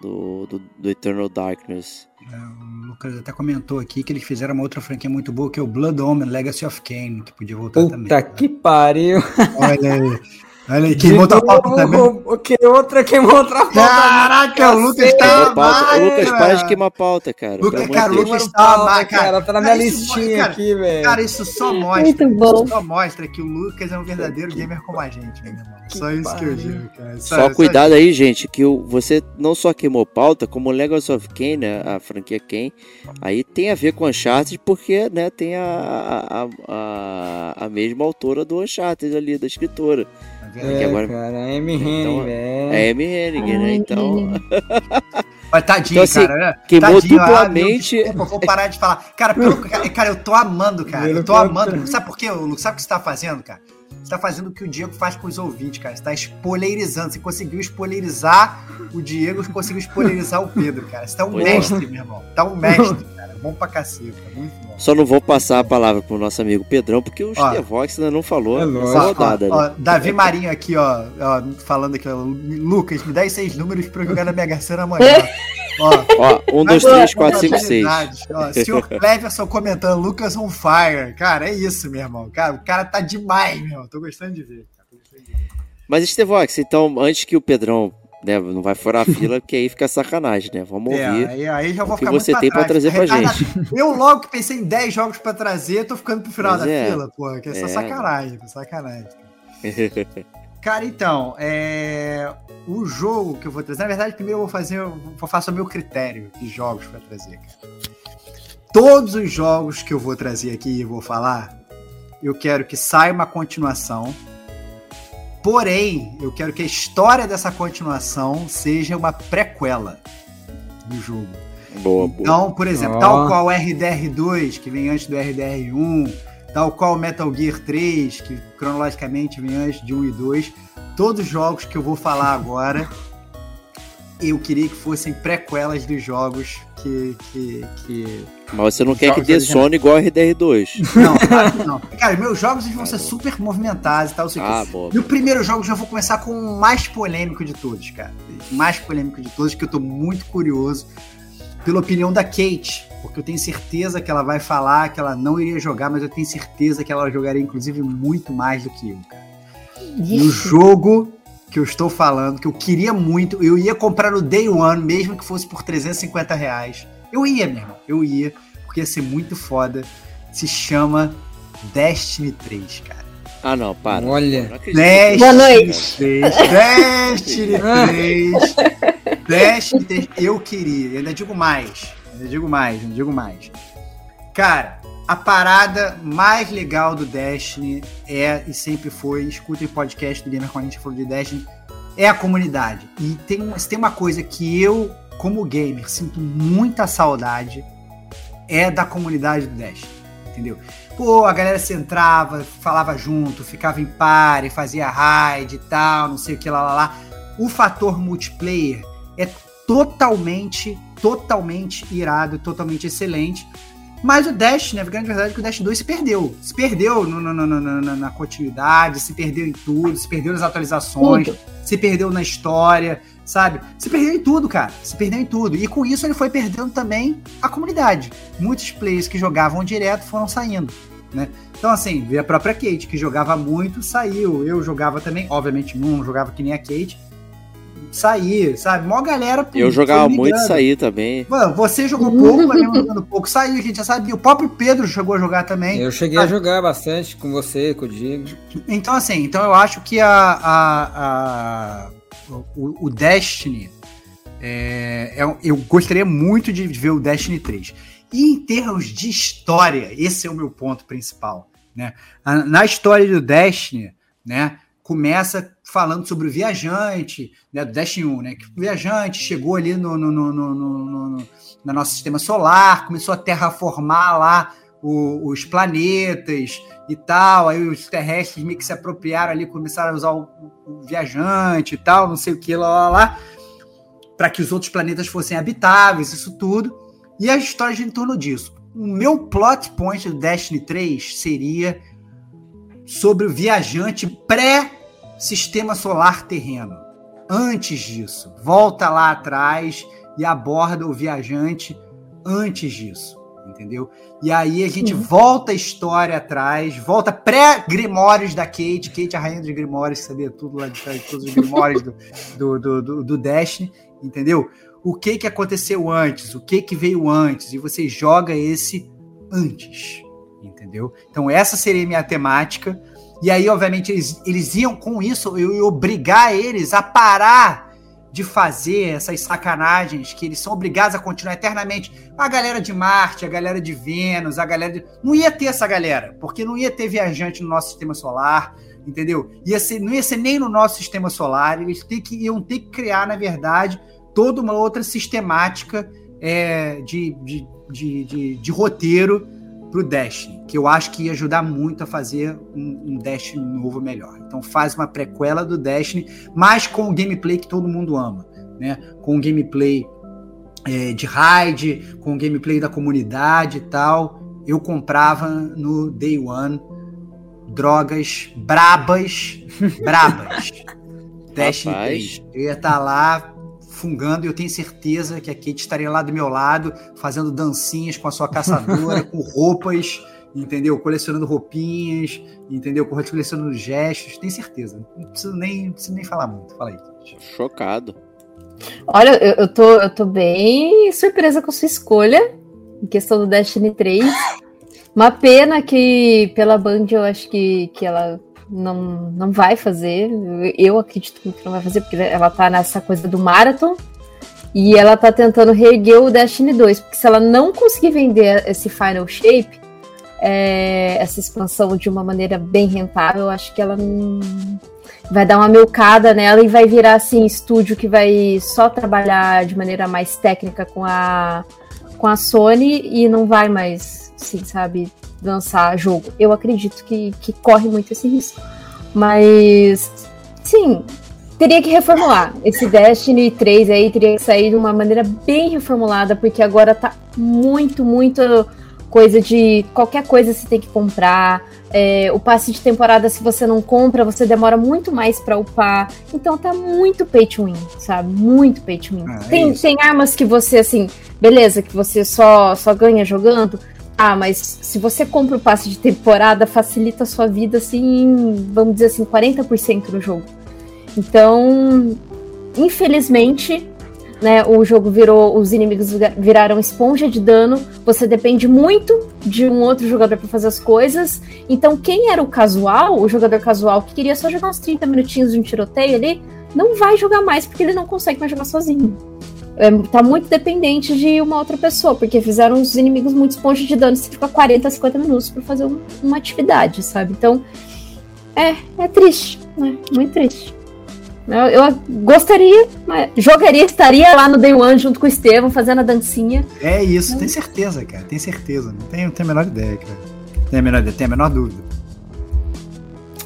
do, do, do Eternal Darkness. É, o Lucas até comentou aqui que eles fizeram uma outra franquia muito boa, que é o Blood Omen Legacy of Kane, que podia voltar Puta também. Puta que pariu! Olha aí. <laughs> Olha aí, queimou outra pauta também. Que outra queimou outra pauta. Caraca, o Lucas tá pauta. O Lucas, para de queimar pauta, cara. Lucas, cara, o Lucas tá pauta, cara. Tá na minha listinha cara, aqui, velho. Cara, isso só mostra. Isso só mostra que o Lucas é um verdadeiro gamer como a gente, meu irmão. Só isso pariu. que eu digo, cara. Só, só cuidado aí, gente, que o, você não só queimou pauta, como o Legacy of Kane, né, a franquia Kane, aí tem a ver com Uncharted, porque, né, tem a, a, a, a mesma autora do Uncharted ali, da escritora. É, agora... cara, é M. Hennig, então, É M. Hennig, né? Então. <laughs> Mas tadinho, então, assim, cara. Né? Queimou tadinho, duplamente. Ah, desculpa, vou parar de falar. Cara, pelo, cara, eu tô amando, cara. <laughs> Eu tô amando. Sabe por quê, Lucas? Sabe o que você tá fazendo, cara? Você tá fazendo o que o Diego faz com os ouvintes, cara. Você tá spoilerizando. Você conseguiu spoilerizar o Diego, conseguiu spoilerizar o Pedro, cara. Você tá um mestre, meu irmão. Tá um mestre, cara. Bom pra cacete, muito bom. Só não vou passar a palavra pro nosso amigo Pedrão, porque o Stevox ainda não falou é essa rodada. Ó, ó, Davi Marinho aqui, ó, ó, falando aqui, ó, Lucas, me dá esses números pra eu jogar na Mega Sena amanhã. Ó, ó, 1, 2, 3, 4, 5, 6. Senhor Cleverson comentando, Lucas on fire. Cara, é isso, meu irmão. Cara, o cara tá demais, meu irmão. Tô gostando de ver. Cara. Gostando de ver. Mas, Estevox, então, antes que o Pedrão né, não vai furar a fila, porque aí fica sacanagem, né? Vamos é, ouvir aí, aí já vou o que você tem para trazer pra gente. Eu logo que pensei em 10 jogos para trazer, tô ficando pro final Mas da é. fila, pô, que é só é. sacanagem, sacanagem. <laughs> Cara, então, é... o jogo que eu vou trazer, na verdade, primeiro eu vou fazer, eu vou fazer o meu critério de jogos para trazer, cara. Todos os jogos que eu vou trazer aqui e vou falar, eu quero que saia uma continuação Porém, eu quero que a história dessa continuação seja uma prequela do jogo. Boa, então, por exemplo, oh. tal qual o RDR2, que vem antes do RDR1, tal qual Metal Gear 3, que cronologicamente vem antes de 1 e 2, todos os jogos que eu vou falar agora, eu queria que fossem prequelas dos jogos que, que, que mas você não quer que dê sono igual a RDR2. Não, claro que não. Cara, meus jogos vão ser super movimentados e tal. Ah, boa. E o primeiro jogo já vou começar com o mais polêmico de todos, cara. O mais polêmico de todos, que eu tô muito curioso pela opinião da Kate. Porque eu tenho certeza que ela vai falar que ela não iria jogar, mas eu tenho certeza que ela jogaria, inclusive, muito mais do que eu, cara. E o jogo que eu estou falando, que eu queria muito, eu ia comprar no Day One, mesmo que fosse por 350 reais eu ia, meu irmão. Eu ia, porque ia ser muito foda. Se chama Destiny 3, cara. Ah, não, para. Olha. Destiny Boa noite. 3. Destiny <laughs> 3. Destiny 3. Eu queria. Eu ainda digo mais. Ainda digo mais, ainda digo mais. Cara, a parada mais legal do Destiny é, e sempre foi, escutem o podcast do Gamer quando a gente falou de Destiny, é a comunidade. E tem, tem uma coisa que eu como gamer, sinto muita saudade é da comunidade do Dash, entendeu? Pô, a galera se entrava, falava junto, ficava em pare, fazia raid e tal, não sei o que lá, lá, lá. O fator multiplayer é totalmente, totalmente irado, totalmente excelente. Mas o Dash, né, a grande verdade é que o Dash 2 se perdeu. Se perdeu no, no, no, na, na continuidade, se perdeu em tudo, se perdeu nas atualizações, se perdeu na história, sabe? Se perdeu em tudo, cara. Se perdeu em tudo. E com isso ele foi perdendo também a comunidade. Muitos players que jogavam direto foram saindo, né? Então, assim, a própria Kate, que jogava muito, saiu. Eu jogava também, obviamente não jogava que nem a Kate. Saí, sabe? Mó galera. pô, Eu jogava muito sair também. Mano, você jogou pouco, mas mesmo jogando pouco. Saiu, a gente já sabia. O próprio Pedro chegou a jogar também. Eu cheguei a jogar bastante com você, com o Diego. Então, assim, então eu acho que a, a, a- o, o Destiny. é, é eu gostaria muito de ver o Destiny 3. E em termos de história, esse é o meu ponto principal. Né? Na história do Destiny, né, começa falando sobre o viajante, né, do Destiny 1, né, que o viajante chegou ali no, no, no, no, no- no- no nosso sistema solar, começou a terraformar lá o- os planetas e tal, aí os terrestres meio que se apropriaram ali, começaram a usar o, o viajante e tal, não sei o que, lá, lá, lá, para que os outros planetas fossem habitáveis, isso tudo. E a história em torno disso. O meu plot point do Destiny 3 seria sobre o viajante pré-sistema solar terreno. Antes disso, volta lá atrás e aborda o viajante antes disso, entendeu? E aí a gente Uhum. volta a história atrás, volta pré-grimórios da Kate, Kate a rainha dos grimórios, que sabia tudo lá de trás, todos os grimórios do, do, do, do, do Destiny, entendeu? O que que aconteceu antes, o que que veio antes, e você joga esse antes, entendeu? Então essa seria a minha temática, e aí obviamente eles, eles iam com isso, ia obrigar eles a parar de fazer essas sacanagens que eles são obrigados a continuar eternamente. A galera de Marte, a galera de Vênus, a galera de... Não ia ter essa galera, porque não ia ter viajante no nosso sistema solar, entendeu? Ia ser, não ia ser nem no nosso sistema solar, eles ter que, iam ter que criar, na verdade, toda uma outra sistemática é, de, de, de, de roteiro pro Destiny, que eu acho que ia ajudar muito a fazer um, um Destiny novo melhor. Então faz uma prequela do Destiny, mas com o gameplay que todo mundo ama, né? Com o gameplay é, de raid, com o gameplay da comunidade e tal. Eu comprava no Day One drogas brabas, <laughs> brabas. Destiny Rapaz. 3. Eu ia estar lá fungando e eu tenho certeza que a Kate estaria lá do meu lado, fazendo dancinhas com a sua caçadora, <laughs> com roupas, entendeu? Colecionando roupinhas, entendeu? Colecionando gestos, tenho certeza. Não preciso nem, não preciso nem falar muito. Fala aí, Kate. Chocado. Olha, eu, eu, tô, eu tô bem surpresa com a sua escolha em questão do Destiny 3. <laughs> Uma pena que pela Band eu acho que, que ela não, não vai fazer. Eu- acredito que não vai fazer, porque ela tá nessa coisa do Marathon. E ela tá tentando reerguer o Destiny 2. Porque se ela não conseguir vender esse Final Shape, é, essa expansão de uma maneira bem rentável, eu acho que ela não vai dar uma melcada nela e vai virar assim estúdio que vai só trabalhar de maneira mais técnica com a com a Sony e não vai mais, assim, sabe, lançar jogo. Eu acredito que, que corre muito esse risco. Mas sim, teria que reformular. Esse Destiny 3 aí teria que sair de uma maneira bem reformulada, porque agora tá muito, muito coisa de qualquer coisa você tem que comprar. É, o passe de temporada, se você não compra, você demora muito mais pra upar. Então tá muito pay to win, sabe? Muito pay to win. Ah, é tem, isso. tem armas que você, assim, beleza, que você só, só ganha jogando. Ah, mas se você compra o passe de temporada, facilita a sua vida, assim, vamos dizer assim, 40% no jogo. Então, infelizmente, né, o jogo virou, os inimigos viraram esponja de dano. Você depende muito de um outro jogador para fazer as coisas. Então, quem era o casual, o jogador casual que queria só jogar uns 30 minutinhos de um tiroteio ali, não vai jogar mais porque ele não consegue mais jogar sozinho. É, tá muito dependente de uma outra pessoa, porque fizeram os inimigos muito esponja de dano. Você fica 40, 50 minutos para fazer um- uma atividade, sabe? Então, é, é triste, né? Muito triste. Eu, eu gostaria, mas jogaria, estaria lá no Day One junto com o Estevam, fazendo a dancinha. É isso, tem certeza, cara. Tem certeza. Não tenho, tenho a menor ideia, cara. Tem a menor ideia, tem a menor dúvida.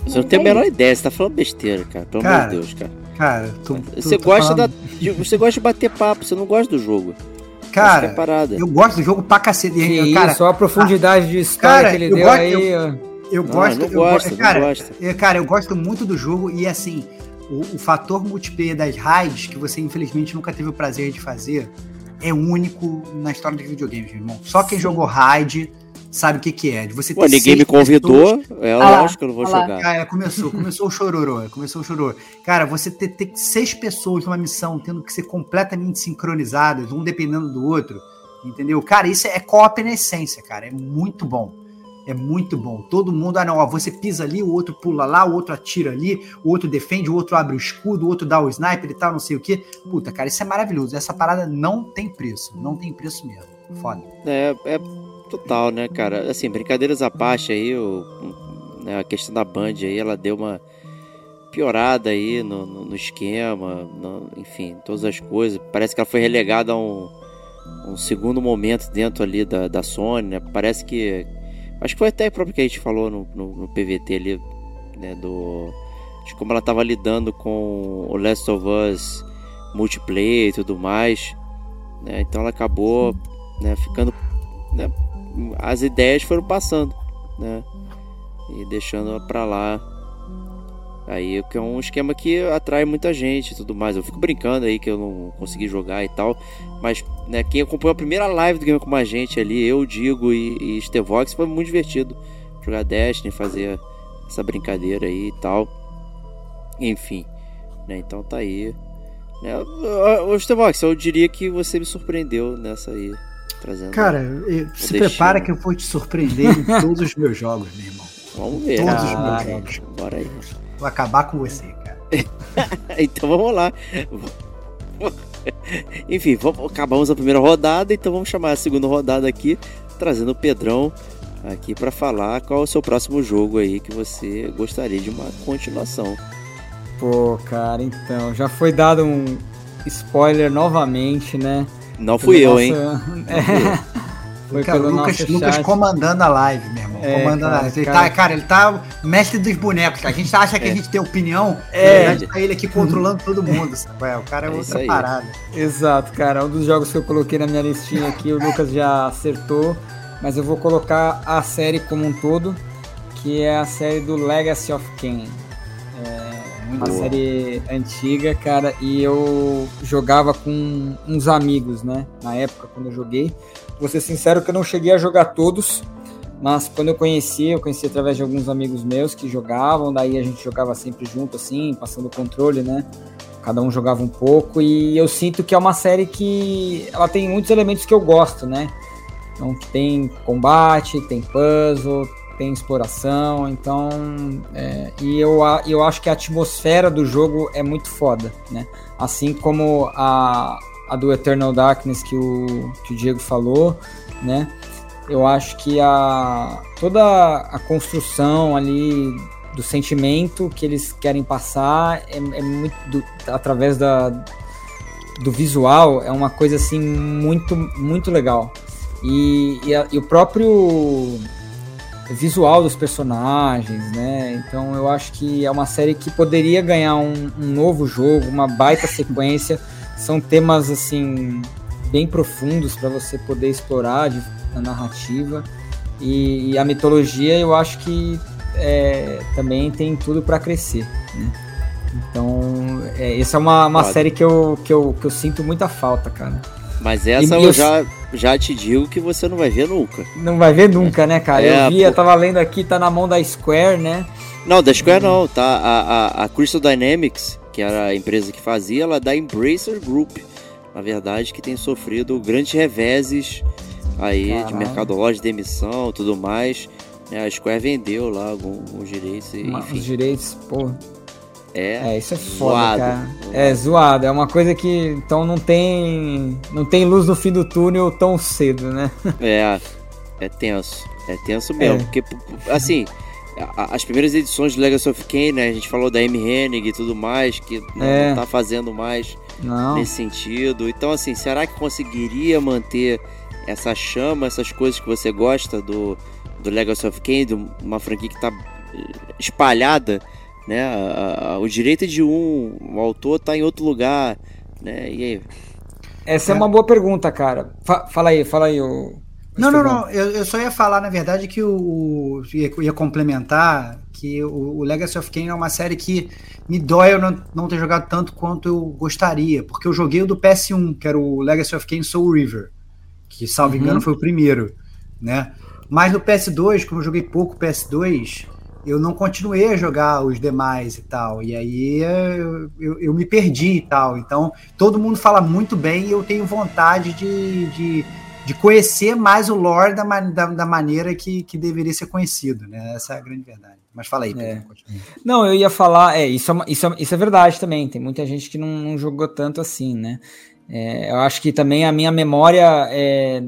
Você não tem a menor ideia, você tá falando besteira, cara. Pelo amor Cara, de Deus, cara. Cara, tu, tu- Você tu gosta falando- da. de- Você gosta de bater papo, você não gosta do jogo. Cara, é parada. eu gosto do jogo pra cacete. Que cara, isso, só a profundidade de história cara, que ele eu deu gosto- aí. ó. eu Não, gosto. não eu gosta, gosto- cara, gosta. é, cara, eu gosto muito do jogo e assim, o, o fator multiplayer das raids, que você infelizmente nunca teve o prazer de fazer, é único na história dos videogames, meu irmão. Só quem jogou raid sabe o que, que é. De você Pô, ninguém me convidou, é Ah lógico que eu não vou ah jogar. Cara, começou, começou o chororô, começou o chororô. Cara, você ter, ter seis pessoas numa missão tendo que ser completamente sincronizadas, um dependendo do outro, entendeu? Cara, isso é co-op na essência, cara, é muito bom. É muito bom. Todo mundo, ah não, ó, você pisa ali, o outro pula lá, o outro atira ali, o outro defende, o outro abre o escudo, o outro dá o sniper e tal, não sei o quê. Puta, cara, isso é maravilhoso. Essa parada não tem preço, não tem preço mesmo. Foda. É, é total, né, cara? Assim, brincadeiras à parte aí, o, né, a questão da Band aí, ela deu uma piorada aí no, no, no esquema, no- enfim, todas as coisas. Parece que ela foi relegada a um, um segundo momento dentro ali da, da Sony, né? Parece que. Acho que foi até próprio que a gente falou no, no, no PVT ali, né? Do. De como ela tava lidando com o Last of Us multiplayer e tudo mais. Né? Então ela acabou né, ficando. né, as ideias foram passando, né? E deixando ela pra lá. Aí que é um esquema que atrai muita gente e tudo mais. Eu fico brincando aí que eu não consegui jogar e tal. Mas né, quem acompanhou a primeira live do Game com a gente ali, eu, Digo e, e Stevox, foi muito divertido. Jogar Destiny, fazer essa brincadeira aí e tal. Enfim. Né, então tá aí. Né, ô, ô, Stevox, eu diria que você me surpreendeu nessa aí. Trazendo. Cara, eu- se destino. prepara que eu vou te surpreender em todos os meus jogos, meu irmão. Vamos ver. Todos os meus jogos. Bora aí. Vou acabar com você, cara. <laughs> Então vamos lá. Enfim, vamos, acabamos a primeira rodada, então vamos chamar a segunda rodada aqui, trazendo o Pedrão aqui para falar qual é o seu próximo jogo aí que você gostaria de uma continuação. Pô, cara, então, já foi dado um spoiler novamente, né? Não fui eu, hein? É, <laughs> foi Cara, pelo Lucas, nosso Lucas comandando a live, meu irmão. É, comandando cara, a live. Ele cara. tá, cara, ele tá mestre dos bonecos. cara. A gente acha que a gente tem opinião, É. verdade, tá ele aqui controlando todo mundo. sabe? O cara é, É outra parada. Exato, cara. Um dos jogos que eu coloquei na minha listinha aqui, o Lucas já acertou. Mas eu vou colocar a série como um todo, que é a série do Legacy of Kain. É uma Boa. série antiga, cara, e eu jogava com uns amigos, né? Na época, quando eu joguei. Vou ser sincero que eu não cheguei a jogar todos, mas quando eu conheci, eu conheci através de alguns amigos meus que jogavam, daí a gente jogava sempre junto, assim, passando o controle, né? Cada um jogava um pouco e eu sinto que é uma série que ela tem muitos elementos que eu gosto, né? Então tem combate, tem puzzle, tem exploração, então é, e eu, eu acho que a atmosfera do jogo é muito foda, né? Assim como a, a do Eternal Darkness que o, que o Diego falou, né? Eu acho que a toda a construção ali do sentimento que eles querem passar é, é muito do- através da do visual é uma coisa assim muito muito legal e, e, a- e o próprio visual dos personagens, né? Então eu acho que é uma série que poderia ganhar um, um novo jogo, uma baita sequência. <laughs> São temas assim bem profundos para você poder explorar de, na narrativa e, e a mitologia eu acho que é, também tem tudo para crescer, né? Então, é, essa é uma, uma Foda. série que eu, que, eu, que eu sinto muita falta, cara. Mas essa E- eu eu- já, já te digo que você não vai ver nunca. Não vai ver nunca, né, cara? É, eu vi, eu tava lendo aqui, tá na mão da Square, né? Não, da Square não, tá? A, a, a Crystal Dynamics, que era a empresa que fazia, ela é da Embracer Group. Na verdade, que tem sofrido grandes reveses aí de de emissão tudo mais. né? A Square vendeu lá alguns direitos, enfim. Os direitos, pô. É, É, isso é foda, zoado. cara. É zoado, é uma coisa que então não tem não tem luz no fim do túnel tão cedo, né? É, é tenso. É tenso mesmo. É. Porque, assim, as primeiras edições de Legacy of Kain, né? A gente falou da M. Hennig e tudo mais, que né, É. não tá fazendo mais Não. nesse sentido. Então, assim, será que conseguiria manter essa chama, essas coisas que você gosta do, do Legacy of Kain, de uma franquia que tá eh, espalhada, né? A- a- o direito de um, o autor tá em outro lugar, né? E aí? essa é. é. uma boa pergunta, cara. Fa fala aí, fala aí. O... Não, não, não. Eu, eu, só ia falar, na verdade, que o. ia, ia complementar que o, o, Legacy of Kain é uma série que me dói eu não, não ter jogado tanto quanto eu gostaria. Porque eu joguei o do PS1, que era o Legacy of Kain Soul River. Que, salvo uhum. engano, foi o primeiro. Né? Mas no PS2, como eu joguei pouco PS2, eu não continuei a jogar os demais e tal. E aí eu, eu, eu, me perdi e tal. Então, todo mundo fala muito bem e eu tenho vontade de, de, de conhecer mais o lore da, da, da, maneira que, que deveria ser conhecido, né? Essa é a grande verdade. Mas fala aí, Pedro, é. Não, eu ia falar, é, isso é, isso, é, isso é verdade também. Tem muita gente que não, não jogou tanto assim, né? É, eu acho que também a minha memória é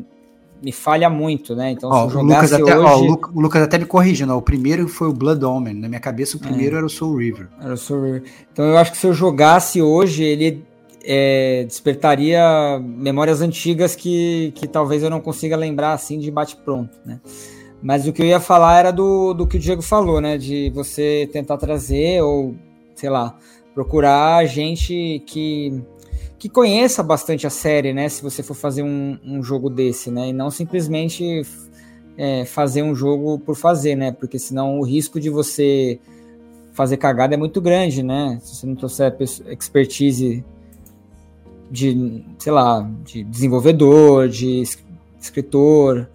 me falha muito, né? Então, ó, se eu jogasse o Lucas até, hoje... Ó, o Lucas até me corrigindo, ó, o primeiro foi o Blood Omen, na minha cabeça o primeiro é. era o Soul River. Era o Soul River. Então eu acho que se eu jogasse hoje, ele é, despertaria memórias antigas que, que talvez eu não consiga lembrar assim de bate-pronto, né? Mas o que eu ia falar era do, do que o Diego falou, né? De você tentar trazer ou, sei lá, procurar gente que que conheça bastante a série, né? Se você for fazer um, um jogo desse, né? E não simplesmente é, fazer um jogo por fazer, né? Porque senão o risco de você fazer cagada é muito grande, né? Se você não trouxer expertise de, sei lá, de desenvolvedor, de escritor,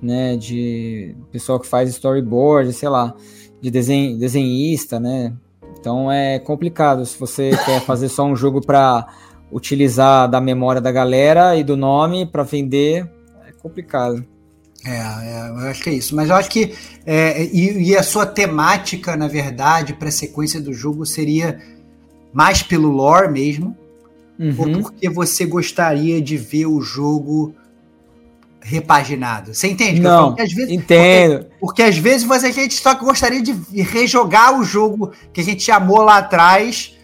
né? De pessoal que faz storyboard, sei lá, de desenho, desenhista, né? Então é complicado se você <coughs> quer fazer só um jogo para utilizar da memória da galera e do nome para vender é complicado. É, é, eu acho que é isso. Mas eu acho que. É, e, e, a sua temática, na verdade, para a sequência do jogo seria mais pelo lore mesmo? Uhum. Ou porque você gostaria de ver o jogo repaginado? Você entende? Não, às vezes, entendo. Porque, porque, às vezes você, a gente só gostaria de rejogar o jogo que a gente amou lá atrás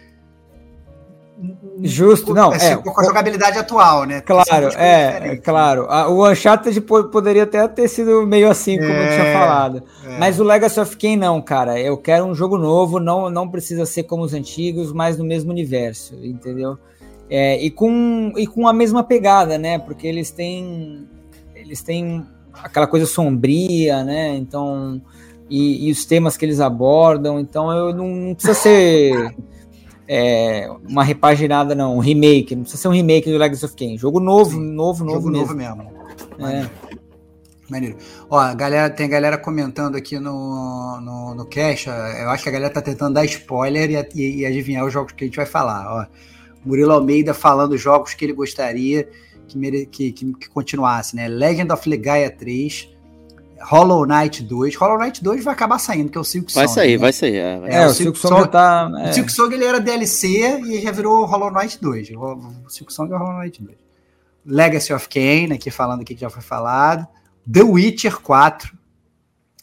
Justo, não. É, é, com a jogabilidade atual, né? Claro, é, é, claro. O Uncharted poderia até ter sido meio assim, como é, eu tinha falado. É. Mas o Legacy of Kain não, cara. Eu quero um jogo novo, não, não precisa ser como os antigos, mas no mesmo universo, entendeu? É, e, com, e com a mesma pegada, né? Porque eles têm. Eles têm aquela coisa sombria, né? Então. E, e os temas que eles abordam, então eu não, não precisa ser <laughs> é, uma repaginada, não, um remake. Não precisa ser um remake do Legacy of Kain. Jogo novo, Sim, novo, novo jogo mesmo. novo mesmo. É. Maneiro. Ó, galera, tem galera comentando aqui no, no, no Cash. Eu acho que a galera tá tentando dar spoiler e, e, e, adivinhar os jogos que a gente vai falar. Ó, Murilo Almeida falando jogos que ele gostaria que, mere, que, que, que continuasse, né? Legend of Legaia 3, Hollow Knight 2. Hollow Knight 2 vai acabar saindo, que é o Silk Song. Vai sair, né? vai sair. É, vai. é, é o, Silk, Silk Song tá. É. O Silk Song ele era DLC e já virou Hollow Knight 2. O Silk Song é o Hollow Knight 2. Legacy of Kain, aqui falando aqui que já foi falado. The Witcher 4.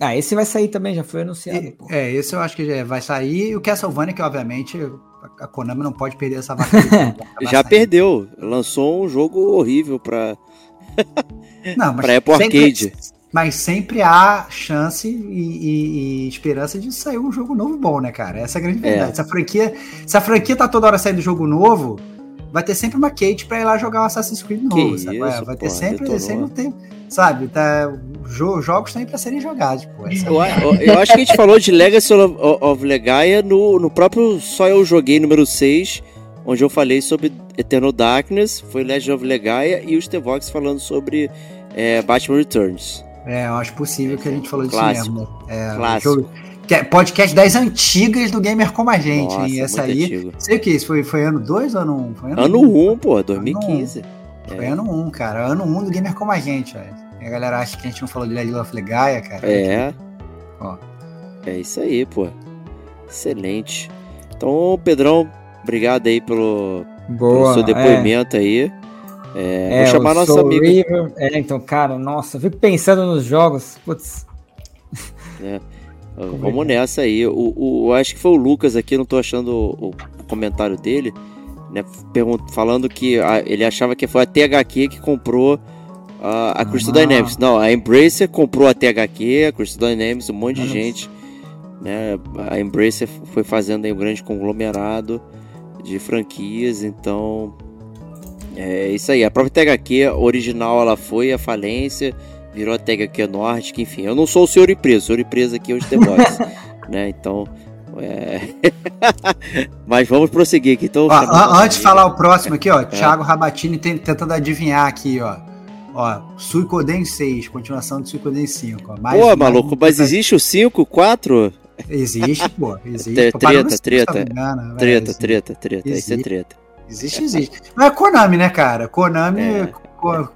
Ah, esse vai sair também, já foi anunciado. E, é, esse eu acho que já vai sair. E o Castlevania, que obviamente a Konami não pode perder essa <laughs> vaca. já sair. perdeu. Lançou um jogo horrível pra. <laughs> não, mas pra Apple Arcade mas sempre há chance e, e, e, esperança de sair um jogo novo bom, né, cara? Essa é a grande é. verdade. É. Se, a franquia, se a franquia tá toda hora saindo jogo novo, vai ter sempre uma Kate pra ir lá jogar o Assassin's Creed novo, sabe? Isso, vai ter porra, sempre, sempre tem, sabe? Tá, jo, jogos estão aí pra serem jogados, pô. Eu, eu, eu, acho que a gente falou de Legacy of, of Legaia no, no próprio Só Eu Joguei número 6, onde eu falei sobre Eternal Darkness, foi Legend of Legaia e o Stevox falando sobre é, Batman Returns. É, eu acho possível que a gente falou disso Clássico. mesmo. É, Clássico. Jogo, é podcast das antigas do Gamer Como a Gente. Nossa, essa aí. Antigo. Sei o que isso foi, foi ano 2 ou ano 1? Um? ano 1, um, um, pô, 2015. Ano um. Foi ano 1, um, cara. Ano 1 um do Gamer Como a Gente, velho. A galera acha que a gente não falou de Legend of Legaia, cara. É. Ó. É isso aí, pô. Excelente. Então, Pedrão, obrigado aí pelo, Boa, pelo seu é. depoimento é. aí. É, é, vou chamar nossa amiga. River, é, então, cara, nossa, eu fico pensando nos jogos. Putz. É. Vamos nessa aí. O, o, acho que foi o Lucas aqui, não tô achando o, o comentário dele, né? falando que a, ele achava que foi a THQ que comprou a, a Crystal ah. Dynamics. Não, a Embracer comprou a THQ, a Crystal Dynamics, um monte de Nossa. gente. Né? A Embracer foi fazendo um grande conglomerado de franquias, então É isso aí. A própria THQ original ela foi a falência, virou a THQ Norte, que enfim. Eu não sou o senhor empresa, o senhor empresa aqui é o The Boys, <laughs> né? Então. É... <laughs> Mas vamos prosseguir aqui. Então, ó, antes de falar o próximo aqui, ó, é. Thiago Rabatini tentando adivinhar aqui, ó. Ó, Suicoden 6, continuação do Suicoden 5. Ó, mais, Pô, maluco, mas existe o 5, 4? Existe, pô. <laughs> Existe. Treta, treta, treta, treta, treta, treta. Isso é treta. Existe, existe. Mas é Konami, né, cara? Konami, é.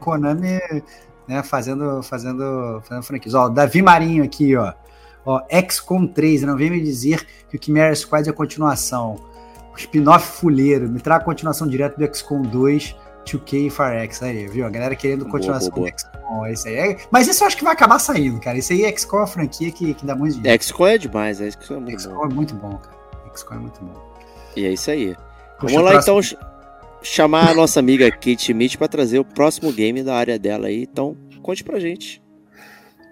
Konami, né, fazendo, fazendo, fazendo franquias. Ó, Davi Marinho aqui, ó. Ó, XCOM 3, não vem me dizer que o Chimera Squad é a continuação. O spin-off fuleiro, me traga a continuação direto do XCOM 2 2K e FireX aí, viu? A galera querendo continuação boa, boa, do XCOM, isso aí. É, mas isso eu acho que vai acabar saindo, cara. Isso aí é XCOM é uma franquia que, que dá muito dinheiro. XCOM é demais, é XCOM é muito XCOM bom. é muito bom, cara. XCOM é muito bom. E é isso aí. Puxa, Vamos lá então chamar a nossa amiga Kate Schmidt para trazer o próximo game da área dela aí. Então, conte pra gente.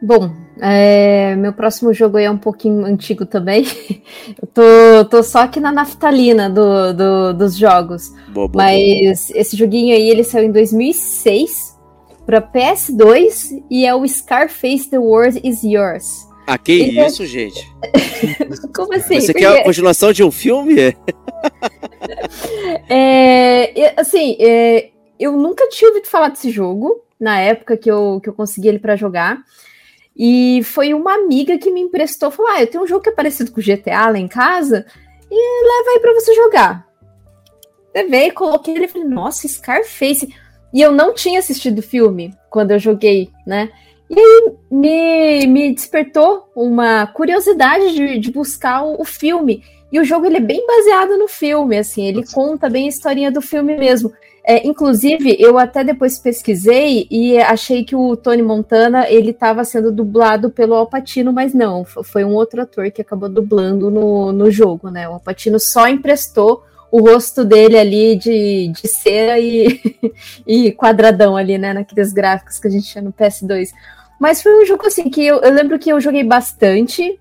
Bom, é, meu próximo jogo é um pouquinho antigo também. <laughs> Eu tô, tô só aqui na naftalina do, do dos jogos. Boa, boa, Mas boa. esse joguinho aí, ele saiu em 2006 para PS2 e é o Scarface The World Is Yours. Ah, que é isso, é... gente? <laughs> Como assim? Você Porque... quer a continuação de um filme? <laughs> é, assim, é, eu nunca tinha ouvido falar desse jogo na época que eu, que eu consegui ele para jogar. E foi uma amiga que me emprestou, falou: Ah, eu tenho um jogo que é parecido com GTA lá em casa, e leva aí pra você jogar. Levei, coloquei ele e falei, nossa, Scarface. E eu não tinha assistido o filme quando eu joguei, né? E aí me, me despertou uma curiosidade de, de buscar o, o, filme. E o jogo ele é bem baseado no filme, assim, ele conta bem a historinha do filme mesmo. É, inclusive, eu até depois pesquisei e achei que o Tony Montana ele estava sendo dublado pelo Alpatino, mas não, foi um outro ator que acabou dublando no, no jogo, né? O Alpatino só emprestou o rosto dele ali de, de cera e, <laughs> e quadradão ali, né? Naqueles gráficos que a gente tinha no PS2. Mas foi um jogo assim que eu, eu lembro que eu joguei bastante,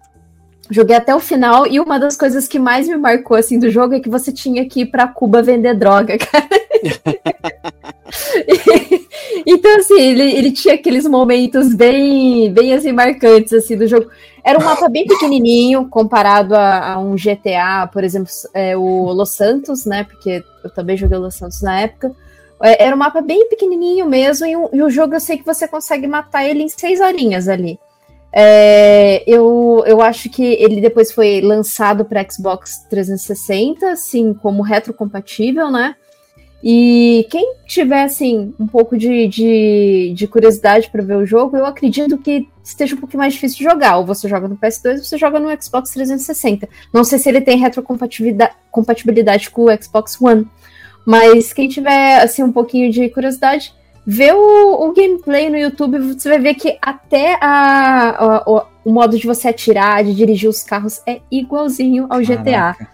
joguei até o final e uma das coisas que mais me marcou assim do jogo é que você tinha que ir para Cuba vender droga, <laughs> cara. então, assim, ele, ele tinha aqueles momentos bem, bem assim, marcantes assim, do jogo. Era um mapa bem pequenininho comparado a, a um GTA, por exemplo, é, o Los Santos, né? Porque eu também joguei o Los Santos na época. É, era um mapa bem pequenininho mesmo, e, e, o jogo eu sei que você consegue matar ele em seis horinhas ali. É, eu, eu acho que ele depois foi lançado para Xbox 360, assim, como retrocompatível, né? E quem tiver, assim, um pouco de, de, de curiosidade para ver o jogo, eu acredito que esteja um pouquinho mais difícil de jogar. Ou você joga no PS2 ou você joga no Xbox 360. Não sei se ele tem retrocompatibilidade compatibilidade com o Xbox One. Mas quem tiver, assim, um pouquinho de curiosidade, vê o, o gameplay no YouTube, você vai ver que até a, a, o, o modo de você atirar, de dirigir os carros, é igualzinho ao Caraca. GTA.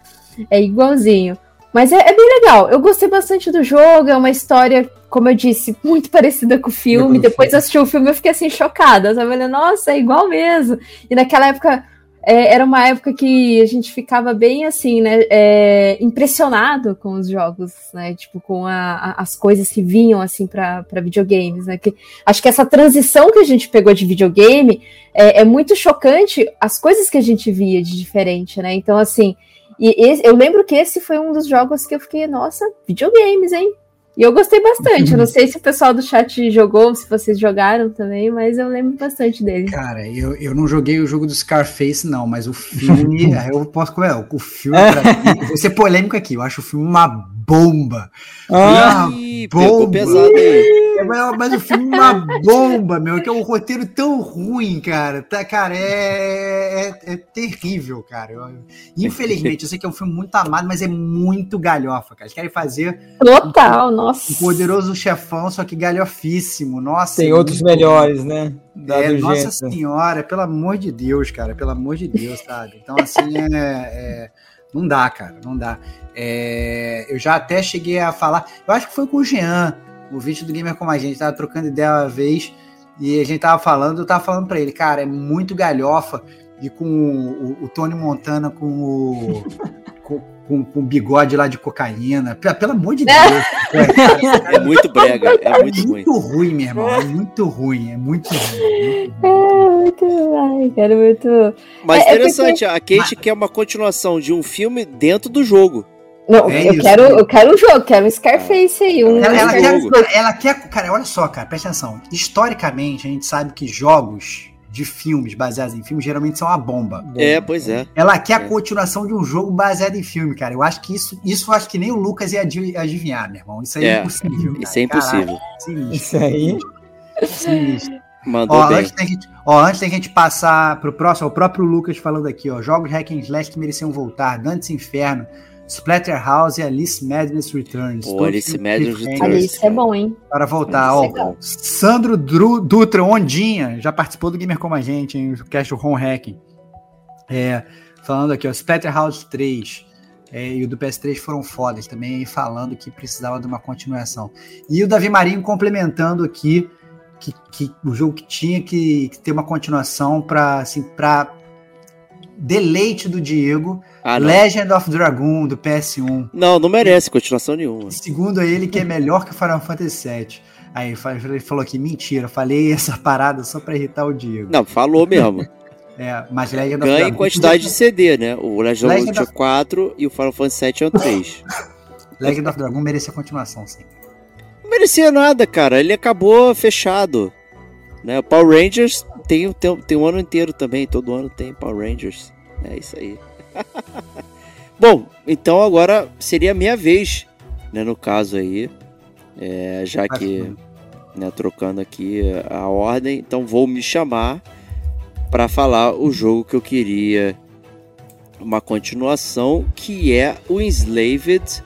É igualzinho. Mas é, é, bem legal. Eu gostei bastante do jogo. É uma história, como eu disse, muito <laughs> parecida com o filme. Depois assisti o filme eu fiquei assim chocada. Sabe? Nossa, é igual mesmo. E naquela época é, era uma época que a gente ficava bem assim, né? É, impressionado com os jogos, né? Tipo, com a, a, as coisas que vinham assim para videogames, né? Que, acho que essa transição que a gente pegou de videogame é, é muito chocante as coisas que a gente via de diferente, né? Então, assim. E esse, eu lembro que esse foi um dos jogos que eu fiquei, nossa, videogames, hein? E eu gostei bastante. Eu não <laughs> sei se o pessoal do chat jogou, se vocês jogaram também, mas eu lembro bastante dele. Cara, eu, eu não joguei o jogo do Scarface, não, mas o filme. <laughs> eu posso. É, o filme, pra <laughs> mim, vou ser polêmico aqui, eu acho o filme uma bomba. Ah, uma bomba. pesado. É, mas, mas, o filme é uma bomba, meu, que é um roteiro tão ruim, cara. Tá, cara, é, é, é terrível, cara. Eu, infelizmente, eu sei que é um filme muito amado, mas é muito galhofa, cara. Eles querem fazer. Total, um, nossa. Um poderoso chefão, só que galhofíssimo. Nossa. Tem é outros melhores, né? é, nossa senhora, pelo amor de Deus, cara. Pelo amor de Deus, sabe? Então, assim, é, é não dá, cara, não dá. É, eu já até cheguei a falar, eu acho que foi com o Jean, o vídeo do Gamer Como a Gente, tava trocando ideia uma vez e a gente tava falando, eu tava falando para ele, cara, é muito galhofa e com o, o, o Tony Montana com o, <laughs> com, com, bigode lá de cocaína. Pelo, pelo amor de <laughs> Deus. É, é muito brega, é muito, é muito ruim. ruim, meu irmão. É muito ruim, é muito ruim. É muito ruim. Ai, muito. Mas é, interessante, é porque... a Kate quer uma continuação de um filme dentro do jogo. Não, é eu, isso, quero, eu quero um jogo, quero um Scarface aí. Um ela, ela, quer, ela quer. Cara, olha só, cara, presta atenção. Historicamente, a gente sabe que jogos de filmes baseados em filmes geralmente são uma bomba. É, pois é. Ela quer a é. continuação de um jogo baseado em filme, cara. Eu acho que isso, isso eu acho que nem o Lucas ia adivinhar, meu irmão. Isso aí é, é impossível. Cara. Isso é impossível. Caraca, isso aí. Sinistro. Mandou ó, bem. Antes da, gente, ó, antes da gente passar pro próximo, o próprio Lucas falando aqui, ó, jogos hack and slash que mereciam voltar, Dantes Inferno, Splatterhouse e Alice Madness Returns. Pô, Alice Madness Returns. Alice é bom, hein? Para voltar, ó. É Sandro Dru, Dutra Ondinha já participou do Gamer Como a Gente, em o cast Home Hacking. É, falando aqui, ó, Splatterhouse 3 é, e o do PS3 foram fodas também, falando que precisava de uma continuação. E o Davi Marinho complementando aqui que, que o jogo que tinha que, que ter uma continuação para assim, para deleite do Diego, ah, Legend of Dragon do PS1. Não, não merece continuação nenhuma. Segundo ele, que é melhor que o Final Fantasy VII. Aí ele falou que mentira, falei essa parada só para irritar o Diego. Não, falou mesmo. <laughs> é, mas Legend Ganha of Dragon. quantidade de CD, né? O Legend, Legend of Dragon 4 e o Final Fantasy VII é o 3. <laughs> Legend of Dragon merecia continuação, sim. Não merecia nada, cara. Ele acabou fechado. Né? O Power Rangers tem, tem, tem um ano inteiro também. Todo ano tem Power Rangers. É isso aí. <laughs> Bom, então agora seria a minha vez, né? No caso aí. É, já que, né, trocando aqui a ordem, então vou me chamar para falar o jogo que eu queria uma continuação, que é o Enslaved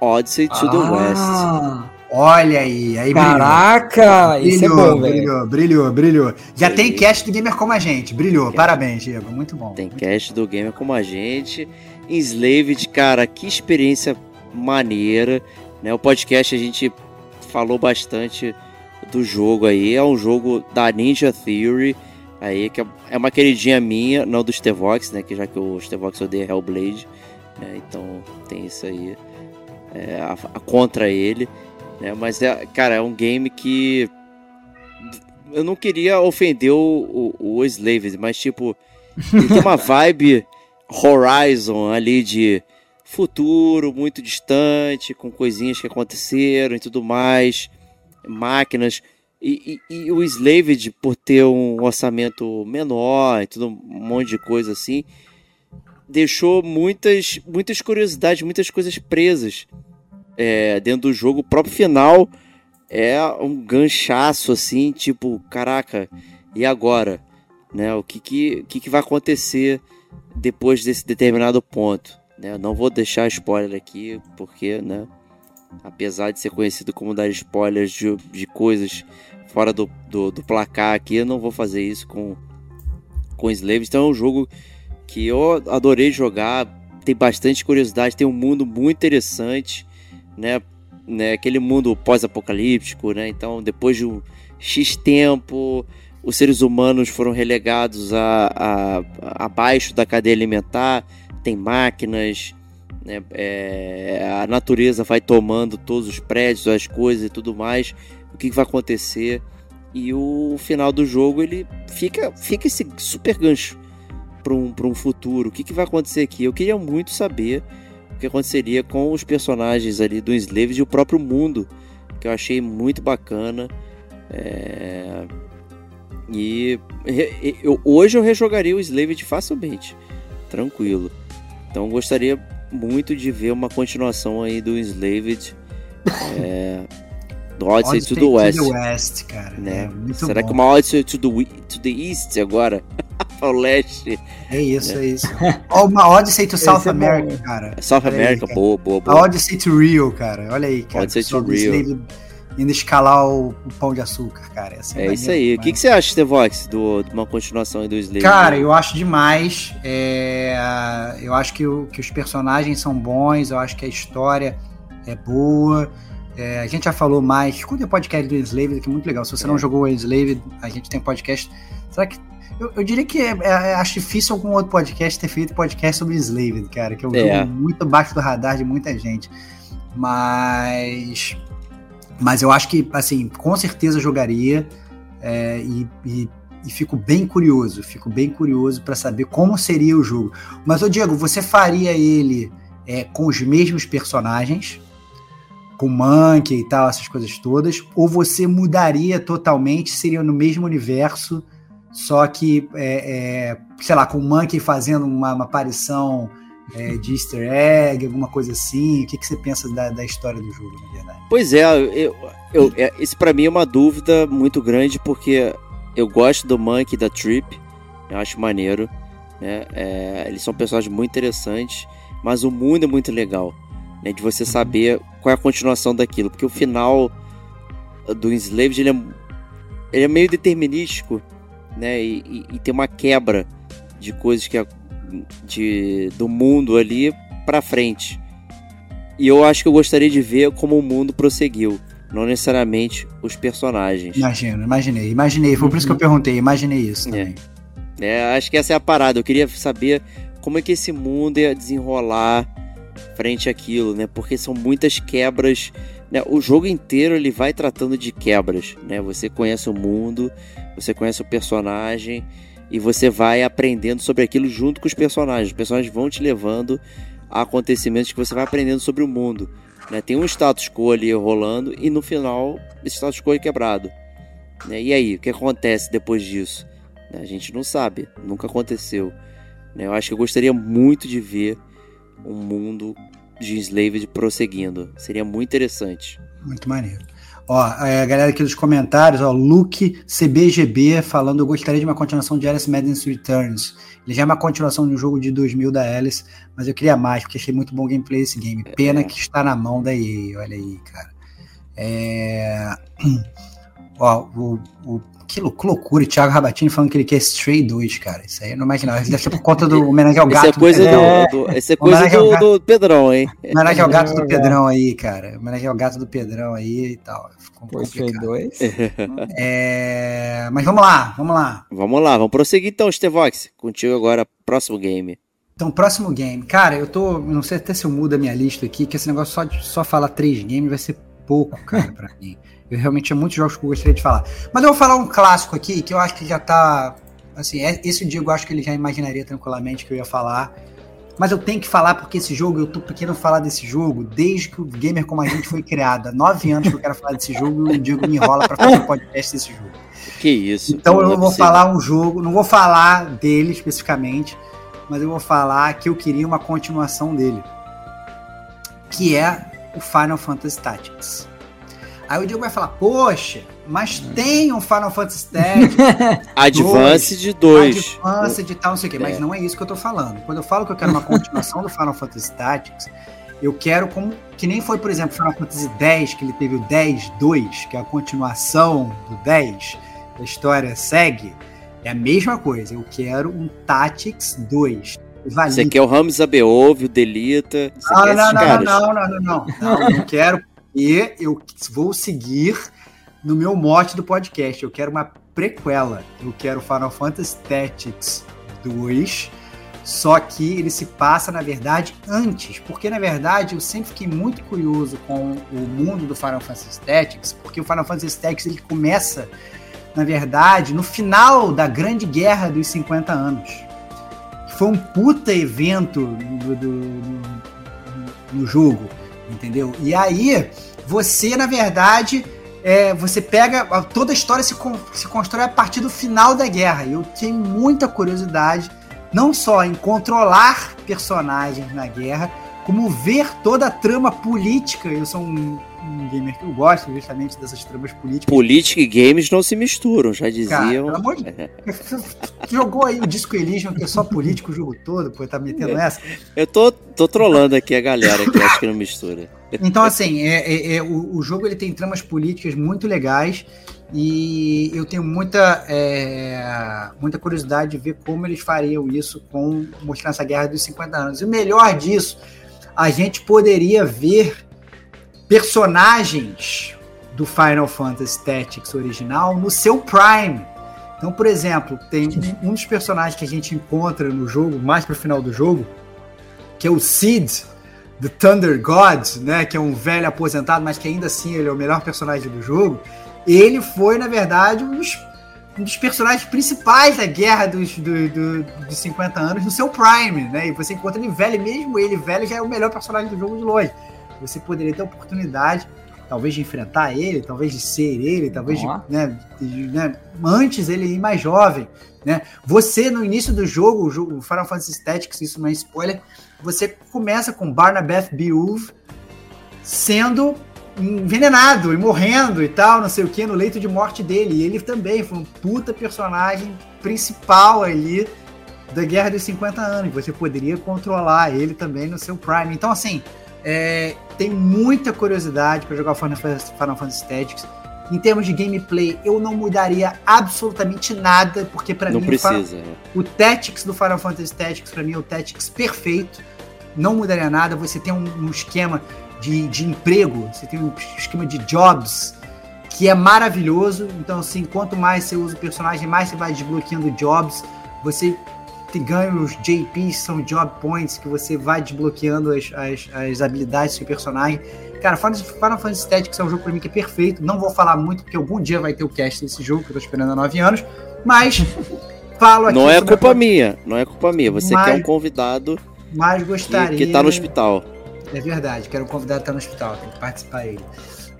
Odyssey to ah. the West. Olha aí, aí Caraca, brilhou. isso é bom, brilhou, brilhou, brilhou. Já tem cast do Gamer como a gente, brilhou. Parabéns, Diego, muito bom. Tem muito cast bom. do Gamer como a gente. Enslaved, cara, que experiência maneira, né? O podcast a gente falou bastante do jogo aí, é um jogo da Ninja Theory, aí que é uma queridinha minha, não do Stevox, né? Que já que o Stevox odeia Hellblade, né? Então tem isso aí é, a, a contra ele. Né? Mas, é, cara, é um game que. Eu não queria ofender o, o, o Slaved, mas, tipo, ele tem uma <laughs> vibe Horizon ali de futuro muito distante, com coisinhas que aconteceram e tudo mais, máquinas. E, e, e, o Slaved, por ter um orçamento menor e tudo, um monte de coisa assim, deixou muitas, muitas curiosidades, muitas coisas presas é, dentro do jogo. O próprio final é um ganchaço, assim, tipo, caraca, e agora? Né? O que, que, que, que vai acontecer depois desse determinado ponto? Né? Não vou deixar spoiler aqui, porque, né? Apesar de ser conhecido como dar spoilers de, de coisas fora do, do, do, placar aqui, eu não vou fazer isso com, com Slaves. Então é um jogo que eu adorei jogar, tem bastante curiosidade, tem um mundo muito interessante né, né aquele mundo pós-apocalíptico, né? Então, depois de um X tempo, os seres humanos foram relegados a, a, abaixo da cadeia alimentar, tem máquinas, né? É, a natureza vai tomando todos os prédios, as coisas e tudo mais. O que, que vai acontecer? E o final do jogo ele fica, fica esse super gancho para um, um futuro. O que, que vai acontecer aqui? Eu queria muito saber que aconteceria com os personagens ali do Enslaved e o próprio mundo, que eu achei muito bacana. É... E eu, hoje eu rejogaria o Slaved facilmente, tranquilo. Então gostaria muito de ver uma continuação aí do Enslaved. É... Do Odyssey, Odyssey to the West. To the West cara. Né? É Será bom. que uma Odyssey to the, to the East agora? <laughs> ao leste. É isso, é, é isso. <laughs> uma Odyssey to South é America, bom. cara. South America, aí, boa, boa, boa. A Odyssey to Rio, cara. Olha aí, cara. Odyssey to Rio. Indo escalar o, o, pão de açúcar, cara. Assim, é isso aí. O que, que você acha, Stevox, do, de uma continuação do Slave? Cara, eu acho demais. É, eu acho que, o, que os personagens são bons, eu acho que a história é boa. É, a gente já falou mais. Escuta o podcast do Slave, que é muito legal. Se você é. não jogou o Slave, a gente tem podcast. Será que Eu, eu diria que é, é, acho difícil algum outro podcast ter feito podcast sobre Slaved, cara, que é um É. jogo muito abaixo do radar de muita gente. Mas. Mas eu acho que, assim, com certeza jogaria. é, e, e- e fico bem curioso, fico bem curioso para saber como seria o jogo. Mas, ô Diego, você faria ele é, com os mesmos personagens? Com Monkey e tal, essas coisas todas? Ou você mudaria totalmente, seria no mesmo universo, só que, é, é, sei lá, com o Monkey fazendo uma, uma aparição é, de easter egg, alguma coisa assim? O que, que você pensa da, da história do jogo, na verdade? Pois é, eu, eu, é, isso pra mim é uma dúvida muito grande, porque eu gosto do Monkey da Trip, eu acho maneiro, né? É, eles são personagens muito interessantes, mas o mundo é muito legal, né? De você saber qual é a continuação daquilo, porque o final do Enslaved, ele é, ele é meio determinístico, né? E, e- e tem uma quebra de coisas que a- de, do mundo ali pra frente. E eu acho que eu gostaria de ver como o mundo prosseguiu, não necessariamente os personagens. Imagino, imaginei, imaginei. Foi por isso que eu perguntei, imaginei isso também. É, acho que essa é a parada. Eu queria saber como é que esse mundo ia desenrolar frente àquilo, né? Porque são muitas quebras. Né? O jogo inteiro ele vai tratando de quebras, né? Você conhece o mundo, você conhece o personagem e você vai aprendendo sobre aquilo junto com os personagens. Os personagens vão te levando a acontecimentos que você vai aprendendo sobre o mundo. Né? Tem um status quo ali rolando e no final esse status quo é quebrado. Né? E aí, o que acontece depois disso? A gente não sabe, nunca aconteceu. né? Eu acho que eu gostaria muito de ver um mundo de Enslaved prosseguindo. Seria muito interessante. Muito maneiro. Ó, é, a galera aqui dos comentários, ó, Luke CBGB falando, eu gostaria de uma continuação de Alice Madness Returns. Ele já é uma continuação de um jogo de 2000 da Alice, mas eu queria mais, porque achei muito bom o gameplay desse game. Pena É. que está na mão da EA, olha aí, cara. É... <clears throat> Ó, o, o- que lou- que loucura, o Thiago Rabatini falando que ele quer Stray 2, cara. Isso aí eu não imaginava. Deve ser por conta do <laughs> homenagem ao Isso gato. é coisa, do Pedrão. do, do- isso é coisa do, gato. do Pedrão, hein? Homenagem ao gato do. Pedrão aí, cara. Homenagem ao gato do Pedrão aí e tal. Ficou complicado. 2. <laughs> É, Mas vamos lá, vamos lá. Vamos lá, vamos prosseguir então, Stevox. Contigo agora, próximo game. Então, próximo game. Cara, eu tô. Não sei até se eu mudo a minha lista aqui, que esse negócio só de só falar três games vai ser pouco, cara, pra mim. <laughs> Eu realmente tinha muitos jogos que eu gostaria de falar. Mas eu vou falar um clássico aqui, que eu acho que já tá. Assim, é- esse Diego eu acho que ele já imaginaria tranquilamente que eu ia falar. Mas eu tenho que falar porque esse jogo, eu tô querendo falar desse jogo desde que o Gamer Como a Gente foi criado. Há nove anos que eu quero falar desse jogo e o Diego me enrola pra fazer um podcast desse jogo. Que isso? Então eu é não vou possível. falar um jogo, não vou falar dele especificamente, mas eu vou falar que eu queria uma continuação dele, que é o Final Fantasy Tactics. Aí o Diego vai falar, poxa, mas tem um Final Fantasy Tactics, <laughs> Advance de dois. Advanced e tal, não sei o quê, mas É. não é isso que eu tô falando. Quando eu falo que eu quero uma continuação do Final Fantasy Tactics, eu quero como que nem foi, por exemplo, Final Fantasy X, que ele teve o 10-2, que é a continuação do 10, a história segue. É a mesma coisa. Eu quero um Tactics 2. Valide. Você quer o Rams Abeove, o Delita. Você Não, não, não, caras. não, não, não, não, não. Não, eu não quero porque eu vou seguir no meu mote do podcast. Eu quero uma prequela. Eu quero Final Fantasy Tactics 2. Só que ele se passa, na verdade, antes. Porque, na verdade, eu sempre fiquei muito curioso com o mundo do Final Fantasy Tactics. Porque o Final Fantasy Tactics ele começa, na verdade, no final da Grande Guerra dos 50 anos. Foi um puta evento do- do- do- no jogo, entendeu? E aí, você, na verdade, é, você pega. Toda a história se, se constrói a partir do final da guerra. Eu tenho muita curiosidade, não só em controlar personagens na guerra, como ver toda a trama política. Eu sou um, um gamer que eu gosto justamente dessas tramas políticas. Política e games não se misturam, já Cara, diziam. pelo amor de <laughs> Jogou aí o Disco Elysium, que é só político o jogo todo, pô, tá metendo essa. Eu tô, tô trolando aqui a galera que acha que não mistura. Então, assim, é, é- é- o, o jogo ele tem tramas políticas muito legais e eu tenho muita, é, muita curiosidade de ver como eles fariam isso com mostrando essa guerra dos 50 anos. E o melhor disso, a gente poderia ver personagens do Final Fantasy Tactics original no seu prime. Então, por exemplo, tem um, dos personagens que a gente encontra no jogo, mais pro final do jogo, que é o Sid, do Thunder God, né? Que é um velho aposentado, mas que ainda assim ele é o melhor personagem do jogo. Ele foi, na verdade, um dos, um dos personagens principais da guerra dos, do, do, dos 50 anos no seu prime, né? E você encontra ele velho, mesmo ele velho já é o melhor personagem do jogo de longe. Você poderia ter a oportunidade, talvez, de enfrentar ele, talvez de ser ele, talvez de, né, de- né, antes ele ir mais jovem. Né? Você, no início do jogo, o jogo Final Fantasy Tactics, isso não é spoiler, você começa com Barnabeth Beowulf sendo envenenado e morrendo e tal, não sei o que, no leito de morte dele. E ele também foi um puta personagem principal ali da Guerra dos 50 Anos. Você poderia controlar ele também no seu Prime. Então, assim, é, tem muita curiosidade para jogar o Final Fantasy, Final Fantasy Tactics. Em termos de gameplay, eu não mudaria absolutamente nada, porque para mim o precisa. né? o Tactics do Final Fantasy Tactics, pra mim, é o Tactics perfeito. Não mudaria nada. Você tem um, um esquema de, de emprego, você tem um esquema de jobs que é maravilhoso. Então, assim, quanto mais você usa o personagem, mais você vai desbloqueando jobs. Você ganha os JPs, são Job Points, que você vai desbloqueando as, as, as habilidades do seu personagem. Cara, Final, Final Fantasy Tactics é um jogo pra mim que é perfeito. Não vou falar muito, porque algum dia vai ter o cast desse jogo, que eu tô esperando há nove anos. Mas <laughs> falo aqui Não é sobre a culpa minha, não é culpa minha. Você Mas- quer um convidado mas que, gostaria. que tá no hospital. É verdade, quero um convidado que tá no hospital, tem que participar ele.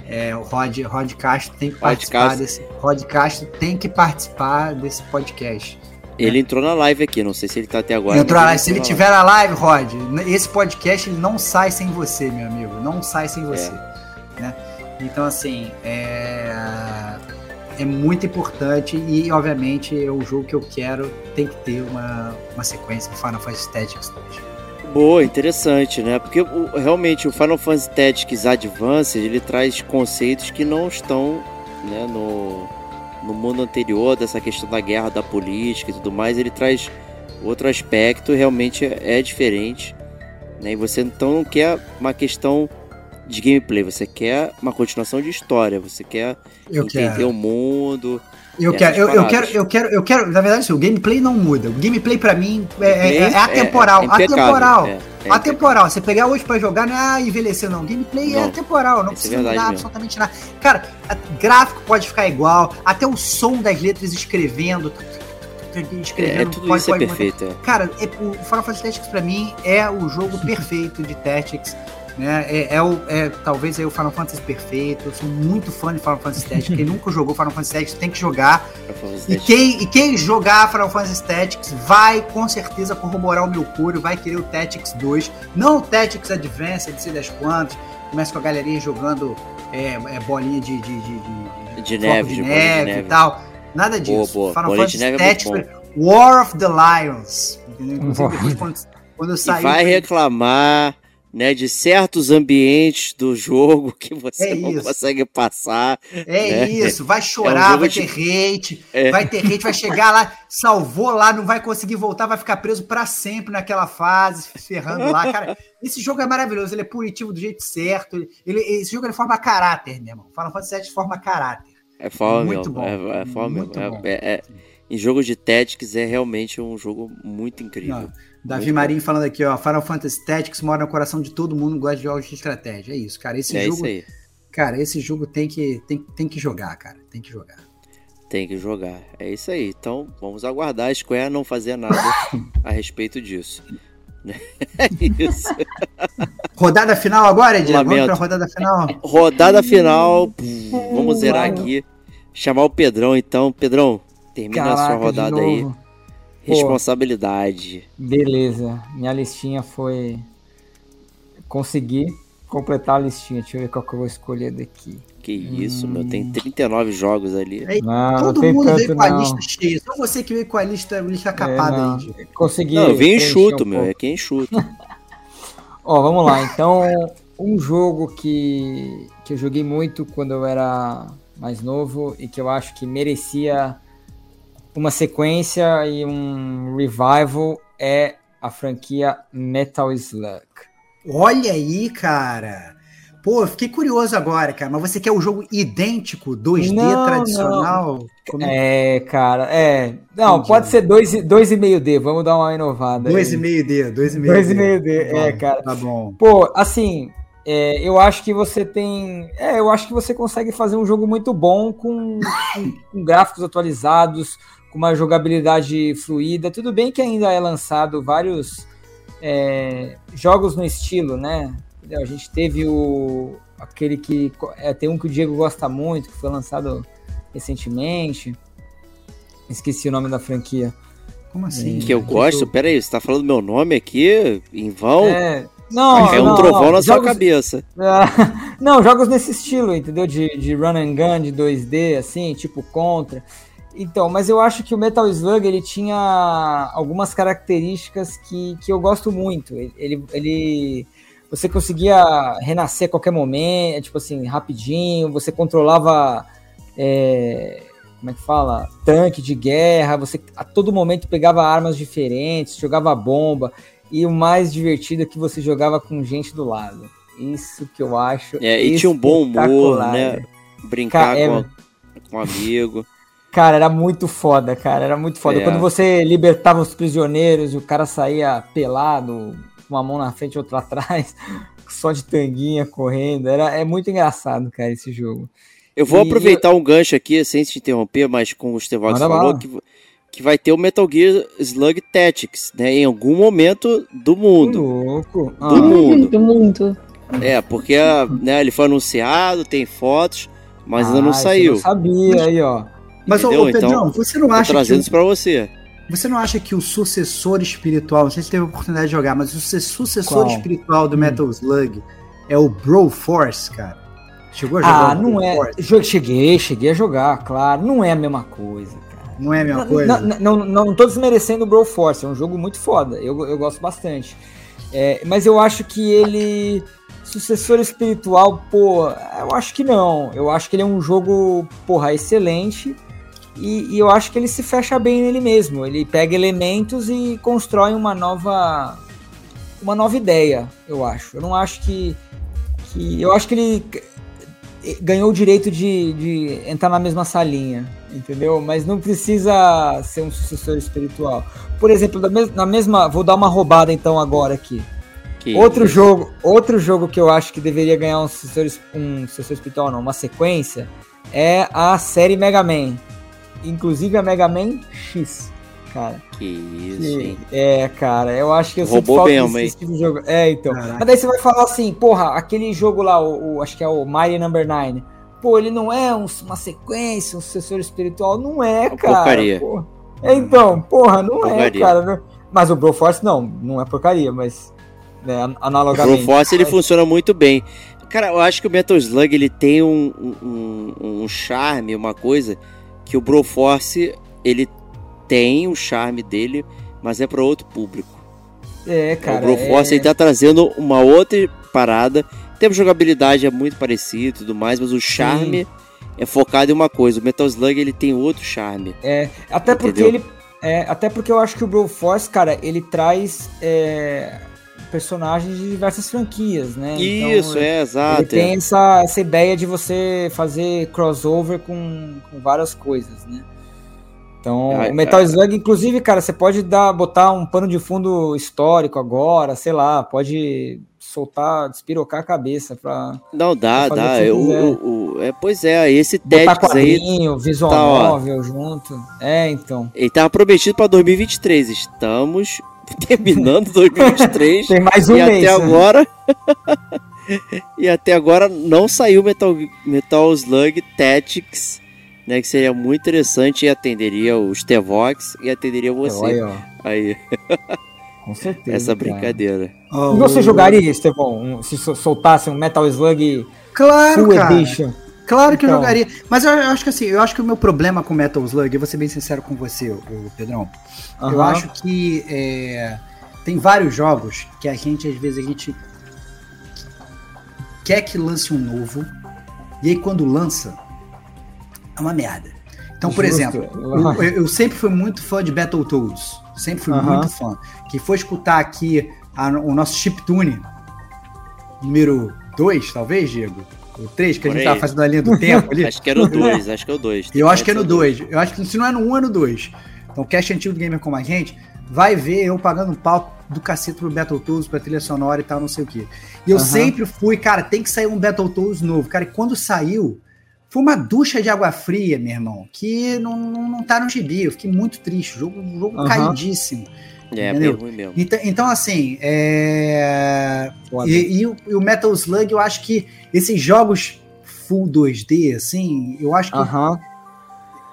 É, o Rod, Rod Castro tem que Rod participar Castro. desse. Rod Castro tem que participar desse podcast. Ele entrou na live aqui, não sei se ele tá até agora. Entrou mas lá, se ele na tiver na live, Rod, esse podcast ele não sai sem você, meu amigo. Não sai sem você. né? Então, assim, é, é muito importante e, obviamente, é o jogo que eu quero tem que ter uma, uma sequência Final Fantasy Tactics 2. Boa, interessante, né? Porque realmente o Final Fantasy Tactics Advanced ele traz conceitos que não estão né, no, no mundo anterior, dessa questão da guerra, da política e tudo mais. Ele traz outro aspecto, realmente é diferente. Né? E você então não quer uma questão de gameplay, você quer uma continuação de história, você quer Eu entender quero. o mundo. Eu essas quero, eu, eu quero, eu quero, eu quero. Na verdade, assim, o gameplay não muda. O gameplay pra mim é, é, é atemporal. é impecável, atemporal. é, é atemporal. Você pegar hoje pra jogar, não é ah, envelhecer, não. Gameplay é Não. atemporal. Não é precisa mudar mesmo. absolutamente nada. Cara, gráfico pode ficar igual. Até o som das letras escrevendo. É, Escrevendo. é, tudo pode- isso é pode- perfeito. é. Cara, é- o Final Fantasy Tactics pra mim é o jogo <laughs> perfeito de Tactics. Né? É, é o, é, talvez é o Final Fantasy perfeito. Eu sou muito fã de Final Fantasy Tactics. Quem <laughs> nunca jogou Final Fantasy Tactics tem que jogar. Final Fantasy E quem, e quem jogar Final Fantasy Tactics vai com certeza corroborar o meu coro, vai querer o Tactics 2, não o Tactics Advance, não sei das quantas. Começa com a galerinha jogando é, é, bolinha de, de, de, de- De neve, de de neve neve. e tal. Nada Boa, disso. boa. Final Bolinha de Fantasy é Tactics War of the Lions. Entendeu? Inclusive, quando, quando eu E saí. vai reclamar, né, de certos ambientes do jogo que você É não isso. consegue passar. É né? isso, vai É um chorar, vai de- ter hate, É. vai ter hate, vai chegar lá, salvou lá, não vai conseguir voltar, vai ficar preso pra sempre naquela fase, se ferrando lá. Cara, esse jogo é maravilhoso, ele é punitivo do jeito certo. Ele, ele- esse jogo ele forma caráter, meu irmão. Final Fantasy VII forma caráter. É forma Muito mesmo. bom. É, é forma Muito mesmo. bom. É, é- é- em jogo de Tactics é realmente um jogo muito incrível. Não, Davi Muito Marinho falando aqui, ó, Final Fantasy Tactics mora no coração de todo mundo gosta de jogos de estratégia. É isso, cara. Esse é jogo, isso aí. cara, esse jogo tem que, tem, tem que jogar, cara. Tem que jogar. Tem que jogar. É isso aí. Então vamos aguardar a Square não fazer nada <coughs> a respeito disso. <laughs> É isso. Rodada final agora, Edgar? Vamos pra rodada final? Rodada final. Vamos zerar aqui. Chamar o Pedrão então. Pedrão, termina a sua Caraca, rodada aí. Responsabilidade. Beleza, minha listinha foi. Consegui completar a listinha. Deixa eu ver qual que eu vou escolher daqui. Que isso, meu. Tem 39 jogos ali. É, Não, não Todo tem mundo tanto veio com a não. lista cheia. Só você que veio com a lista, lista É, capada não. aí. Consegui. Não, eu vim enxuto, um meu. pouco. É que é enxuto. <laughs> Ó, vamos lá. Então, um jogo que, que eu joguei muito quando eu era mais novo e que eu acho que merecia uma sequência e um revival é a franquia Metal Slug. Olha aí, cara. Pô, eu fiquei curioso agora, cara. Mas você quer o jogo idêntico, 2D Não, tradicional? Como é? É, cara, é. Não, Entendi. pode ser 2,5D, vamos dar uma inovada. aí. 2,5D, 2,5D. 2,5D, Tá é, bom, cara. Tá bom. Pô, assim, é, eu acho que você tem. É, eu acho que você consegue fazer um jogo muito bom com, com- com gráficos atualizados, com uma jogabilidade fluida. Tudo bem que ainda é lançado vários é, jogos no estilo, né? A gente teve o. aquele que. é, tem um que o Diego gosta muito, que foi lançado recentemente. Esqueci o nome da franquia. Como assim? Que eu gosto? Pera aí, você tá falando meu nome aqui em vão? É, É, não, um não, trovão não. na sua Jogos- cabeça. Ah, <laughs> não, jogos nesse estilo, entendeu? De, de run and gun, de 2D, assim, tipo Contra. Então, mas eu acho que o Metal Slug, ele tinha algumas características que, que eu gosto muito. Ele, ele, ele- Você conseguia renascer a qualquer momento, tipo assim, rapidinho, você controlava... é, como é que fala? Tanque de guerra, você a todo momento pegava armas diferentes, jogava bomba, e o mais divertido é que você jogava com gente do lado. Isso que eu acho. É, e tinha um bom humor, né? Brincar é- com, com um amigo. Cara, era muito foda, cara. Era muito foda. É. Quando você libertava os prisioneiros e o cara saía pelado, com uma mão na frente e outra <laughs> atrás, só de tanguinha correndo. Era, é muito engraçado, cara, esse jogo. Eu vou E aproveitar um gancho aqui, sem te interromper, mas com o Stevox Manda falou que, que vai ter o Metal Gear Slug Tactics, né? Em algum momento do mundo. louco. Do Ah, mundo. Do mundo. É, porque né, ele foi anunciado, tem fotos, mas ainda não ah, isso eu saiu. Não sabia aí, ó. Mas, Entendeu? ô, Pedrão, Então, você não acha que trazendo o, isso pra você. você não acha que o sucessor espiritual, não sei se teve a oportunidade de jogar, mas o su- sucessor Qual? espiritual do Hum. Metal Slug é o Bro Force, cara? Chegou a jogar Ah, o não é. Force? Cheguei, cheguei a jogar, claro. Não é a mesma coisa, cara. Não é a mesma Não, coisa? Não, não, não, não tô desmerecendo o Bro Force, é um jogo muito foda. Eu, eu gosto bastante. É, mas eu acho que ele. Sucessor espiritual, pô, eu acho que não. Eu acho que ele é um jogo, porra, excelente. E, e eu acho que ele se fecha bem nele mesmo. Ele pega elementos e constrói uma nova. Uma nova ideia, eu acho. Eu não acho que. que eu acho que ele ganhou o direito de, de entrar na mesma salinha, entendeu? Mas não precisa ser um sucessor espiritual. Por exemplo, na mesma, vou dar uma roubada então agora aqui. Que Outro jogo, outro jogo que eu acho que deveria ganhar um sucessor, es- um sucessor espiritual, não, uma sequência, é a série Mega Man. Inclusive a Mega Man X, cara. Que isso, Que- hein? é, cara, eu acho que eu Roubou sinto falta mesmo, desse tipo de jogo. É, então. Caraca. Mas daí você vai falar assim, porra, aquele jogo lá, o, o- acho que é o Mighty Number 9. Pô, ele não é um- uma sequência, um sucessor espiritual? Não é, Uma cara. porcaria. porra. É, Então, porra, não é, Porcaria. cara. não- Mas o Broforce não, não é porcaria, mas né, an- O analogamente. Broforce ele Mas- funciona muito bem. Cara, eu acho que o Metal Slug ele tem um, um, um charme, uma coisa que o Broforce ele tem o charme dele, mas é para outro público. É, cara. o Broforce é... ele tá trazendo uma outra parada. Tem jogabilidade é muito parecida e tudo mais, mas o charme é focado em uma coisa. O Metal Slug ele tem outro charme. É, até porque Entendeu? ele. É, até porque eu acho que o Broforce, cara, ele traz é, personagens de diversas franquias, né? Então, Isso, é, Ele exato. tem é. essa, essa ideia de você fazer crossover com, com várias coisas, né? Então, Ah, o Metal ah. Slug, inclusive, cara, você pode dar, botar um pano de fundo histórico agora, sei lá, pode soltar, despirocar a cabeça pra Não, dá, o dá. Eu- o- o- é, pois é, esse botar Tactics aí quadrinho, visual tá, ó. novel junto. É, então. Ele tava prometido pra 2023. Estamos <laughs> terminando 2023 Tem mais um e mês. até né? agora <laughs> e até agora não saiu Metal Metal Slug Tactics, né, que seria muito interessante e atenderia os Tevox e atenderia você. Olha, ó, Aí, <laughs> com certeza. essa brincadeira. Ó, E você jogaria, Estevão, um- se sol- soltasse um Metal Slug Claro, Full cara. Edition? Claro que eu Então. jogaria. Mas eu, eu acho que assim, eu acho que o meu problema com Metal Slug, eu vou ser bem sincero com você, o Pedrão. Eu acho que é, tem vários jogos que a gente, às vezes, a gente quer que lance um novo, e aí quando lança, é uma merda. Então, por Justo. exemplo, <laughs> eu, eu- eu sempre fui muito fã de Battletoads. Sempre fui muito fã. Que foi escutar aqui a- o nosso chiptune número 2, talvez, Diego? O 3, que a Por gente aí. tava fazendo a linha do tempo ali. <laughs> Acho que era o 2, acho que é o 2. Eu acho que é no 2. Eu acho que se não é no 1, um, é no 2. Então, o cast antigo do Gamer como a gente vai ver eu pagando um pau do cacete pro Battletoads, pra trilha sonora e tal, não sei o quê. E eu Aham. sempre fui, cara, tem que sair um Battletoads novo. Cara, e quando saiu, foi uma ducha de água fria, meu irmão, que não, não, não tá no gibi. Eu fiquei muito triste. O jogo, jogo Aham. caidíssimo. É, Entendeu? bem ruim mesmo. Então, então assim, é... E, e o, e o Metal Slug, eu acho que esses jogos full 2D, assim, eu acho que Aham.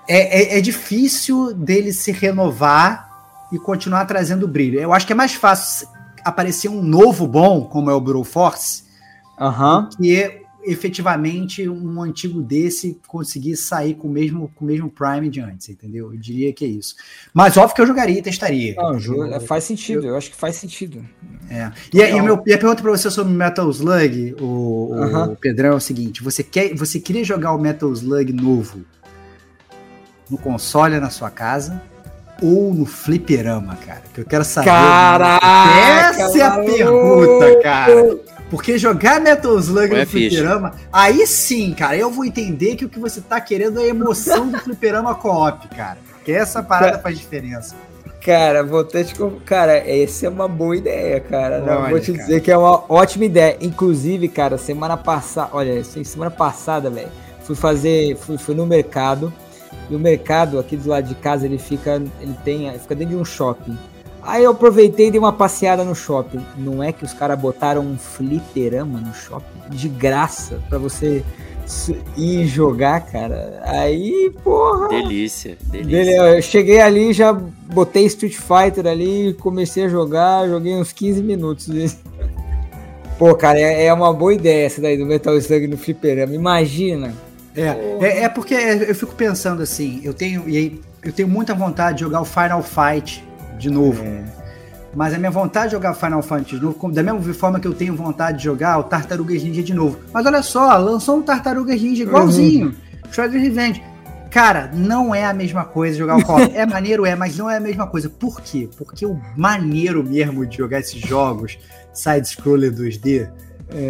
é, é, é difícil dele se renovar e continuar trazendo brilho. Eu acho que é mais fácil aparecer um novo bom, como é o Broforce, Aham. que efetivamente um antigo desse conseguir sair com o mesmo, com o mesmo Prime de antes, entendeu? Eu diria que é isso. Mas óbvio que eu jogaria e testaria. Não, Eu- é, faz sentido, eu acho que faz sentido. É. E, a- e o meu, e a pergunta pra você sobre Metal Slug, o, o Aham. Pedrão, é o seguinte: você, quer, você queria jogar o Metal Slug novo no console na sua casa ou no fliperama, cara? Que eu quero saber. Caraca, Essa é a pergunta, cara. Porque jogar Metal Slug é no a ficha? fliperama, aí sim, cara, eu vou entender que o que você tá querendo é a emoção do fliperama co-op, cara. Porque essa parada faz diferença. Cara, vou até te. Cara, essa é uma boa ideia, cara. Não, Olha, vou te cara. dizer que é uma ótima ideia. Inclusive, cara, semana passada. Olha, semana passada, velho. Fui fazer. Fui, fui no mercado. E o mercado aqui do lado de casa, ele fica. Ele tem. Ele fica dentro de um shopping. Aí eu aproveitei e dei uma passeada no shopping. Não é que os caras botaram um fliperama no shopping? De graça, pra você ir jogar, cara. Aí, porra. Delícia, delícia. eu cheguei ali, já botei Street Fighter ali, comecei a jogar, joguei uns 15 minutos. <laughs> Pô, cara, é, é uma boa ideia essa daí do Metal Slug no fliperama. Imagina. É, é, é porque eu fico pensando assim, eu tenho, e aí, eu tenho muita vontade de jogar o Final Fight de novo. Mas a minha vontade de jogar Final Fight de novo, da mesma forma que eu tenho vontade de jogar o Tartarugas Ninja de novo. Mas olha só, lançou um Tartarugas Ninja igualzinho, Shredder's Revenge. Cara, não é a mesma coisa jogar o co-op. <laughs> É maneiro, é, mas não é a mesma coisa. Por quê? Porque o maneiro mesmo de jogar esses jogos side-scroller 2D,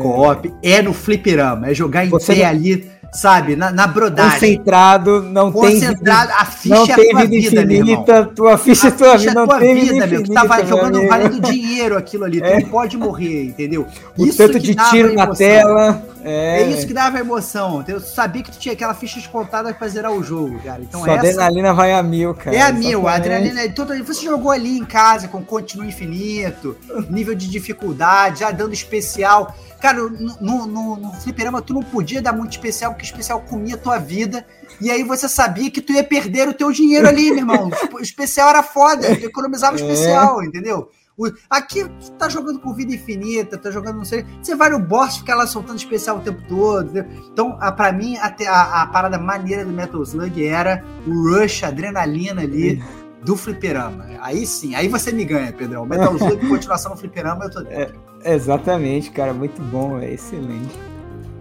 co-op, é no fliperama. É jogar em Você pé não- ali, sabe? Na, na brodagem. Concentrado, não tem Concentrado, a ficha não é tem tua vida vida, infinita, tua ficha é tua vida, é não tua tem vida, vida meu. Tu infinita. tava jogando amigo. valendo dinheiro aquilo ali. Tu não pode morrer, entendeu? O Isso tanto que de tiro na tela. É, É isso que dava emoção. Tu sabia que tu tinha aquela ficha descontada pra zerar o jogo, cara. Então Sua essa adrenalina vai a mil, cara. é a mil. A adrenalina é toda. Você jogou ali em casa com continuo infinito, nível de dificuldade, já dando especial. Cara, no, no, no, fliperama tu não podia dar muito especial, porque o especial comia a tua vida. E aí você sabia que tu ia perder o teu dinheiro ali, meu irmão. <laughs> O especial era foda, tu economizava o É. especial, entendeu? O- Aqui tu tá jogando com vida infinita, tá jogando não sei. Você vai no boss ficar lá soltando especial o tempo todo. entendeu? Então, a, pra mim, até a, a parada maneira do Metal Slug era o rush, a adrenalina ali do fliperama. Aí sim, aí você me ganha, Pedrão. Metal <laughs> Slug, continuação no fliperama, eu tô dentro. Exatamente, cara. Muito bom, é excelente.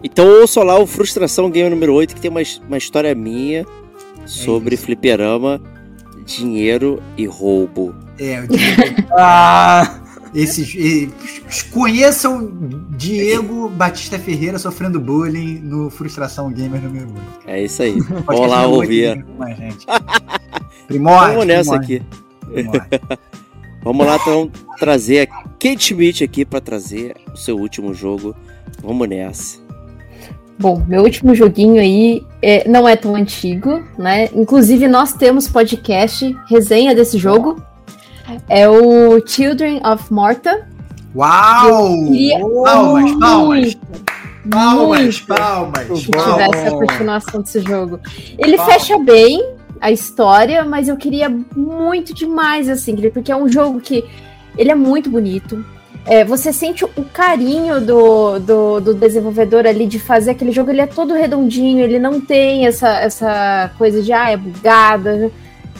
Então ouça lá o Frustração Game número 8, que tem uma, uma história minha sobre isso. fliperama, dinheiro e roubo. É, <laughs> diria que Ah! esses. e- Conheçam Diego Batista Ferreira sofrendo bullying no Frustração Gamer número 8. É isso aí. Podcast Vamos lá número ouvir. 8, com a gente. Primórdio. Vamos nessa primórdio, aqui. primórdio. Vamos lá então trazer a Kate Schmidt aqui pra trazer o seu último jogo. Vamos nessa. Bom, meu último joguinho aí é- não é tão antigo, né? Inclusive, nós temos podcast, resenha desse jogo. É o Children of Morta. Uau! queria Palmas, palmas, palmas, palmas. Que bom. tivesse a continuação desse jogo. Ele Palmas. fecha bem a história, mas eu queria muito demais, assim, porque é um jogo que ele é muito bonito. É, você sente o carinho do, do, do desenvolvedor ali de fazer aquele jogo, ele é todo redondinho, ele não tem essa, essa coisa de, ah, é bugada.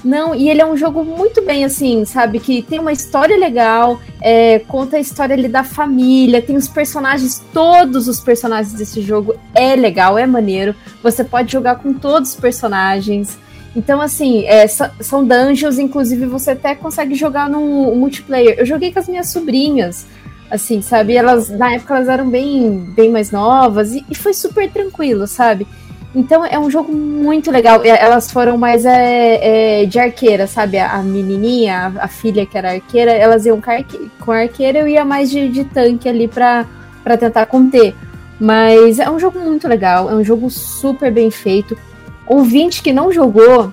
Não, e ele é um jogo muito bem, assim, sabe? Que tem uma história legal, é, conta a história ali da família, tem os personagens, todos os personagens desse jogo é legal, é maneiro. Você pode jogar com todos os personagens. Então, assim, é, são dungeons, inclusive você até consegue jogar no multiplayer. Eu joguei com as minhas sobrinhas Assim, sabe? Elas, na época, elas eram bem, bem mais novas e, e foi super tranquilo, sabe? Então é um jogo muito legal. Elas foram mais é, é, de arqueira, sabe? A, menininha, a, a, filha que era arqueira, elas iam com, arque, com arqueira, eu ia mais de, de tanque ali pra tentar conter. Mas é um jogo muito legal, é um jogo super bem feito. Ouvinte que não jogou,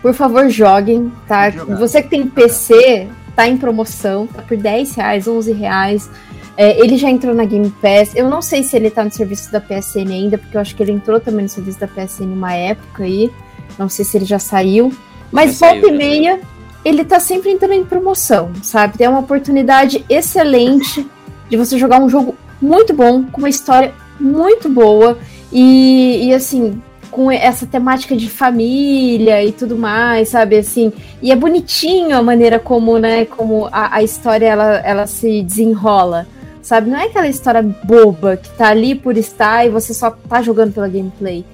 por favor, joguem, tá? Você que tem PC, tá em promoção, tá por 10 reais, 11 reais. É, ele já entrou na Game Pass. Eu não sei se ele tá no serviço da PSN ainda, porque eu acho que ele entrou também no serviço da PSN uma época aí. Não sei se ele já saiu. Mas já volta e meia, ele tá sempre entrando em promoção, sabe? Tem uma oportunidade excelente de você jogar um jogo muito bom, com uma história muito boa. E, e assim, com essa temática de família e tudo mais, sabe? Assim, e é bonitinho a maneira como, né, como a, a história ela, ela se desenrola, sabe? Não é aquela história boba que tá ali por estar e você só tá jogando pela gameplay.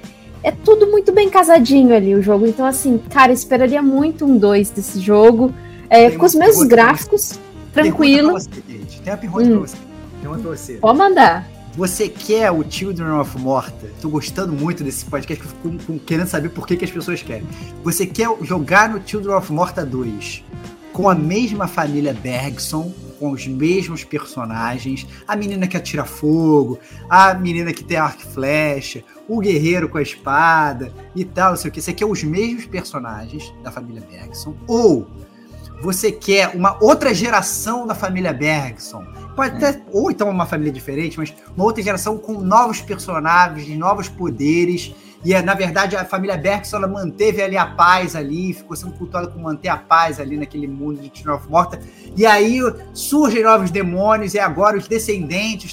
É tudo muito bem casadinho ali o jogo. Então, assim, cara, esperaria muito um 2 desse jogo. É, com os mesmos gráficos, tranquilo. Tem uma pergunta hum. pra você. Tem uma pra você. Pode mandar. Você quer o Children of Morta? Tô gostando muito desse podcast, fico querendo saber por que, que as pessoas querem. Você quer jogar no Children of Morta 2 com a mesma família Bergson, com os mesmos personagens, a menina que atira fogo, a menina que tem arco e flecha, o guerreiro com a espada e tal, não sei o que. Você quer os mesmos personagens da família Bergson? Ou você quer uma outra geração da família Bergson? Pode até, ou então uma família diferente, mas uma outra geração com novos personagens, novos poderes. E é, na verdade a família Bergson ela manteve ali a paz ali, ficou sendo cultuada por manter a paz ali naquele mundo de Tina of Morta. E aí surgem novos demônios e agora os descendentes,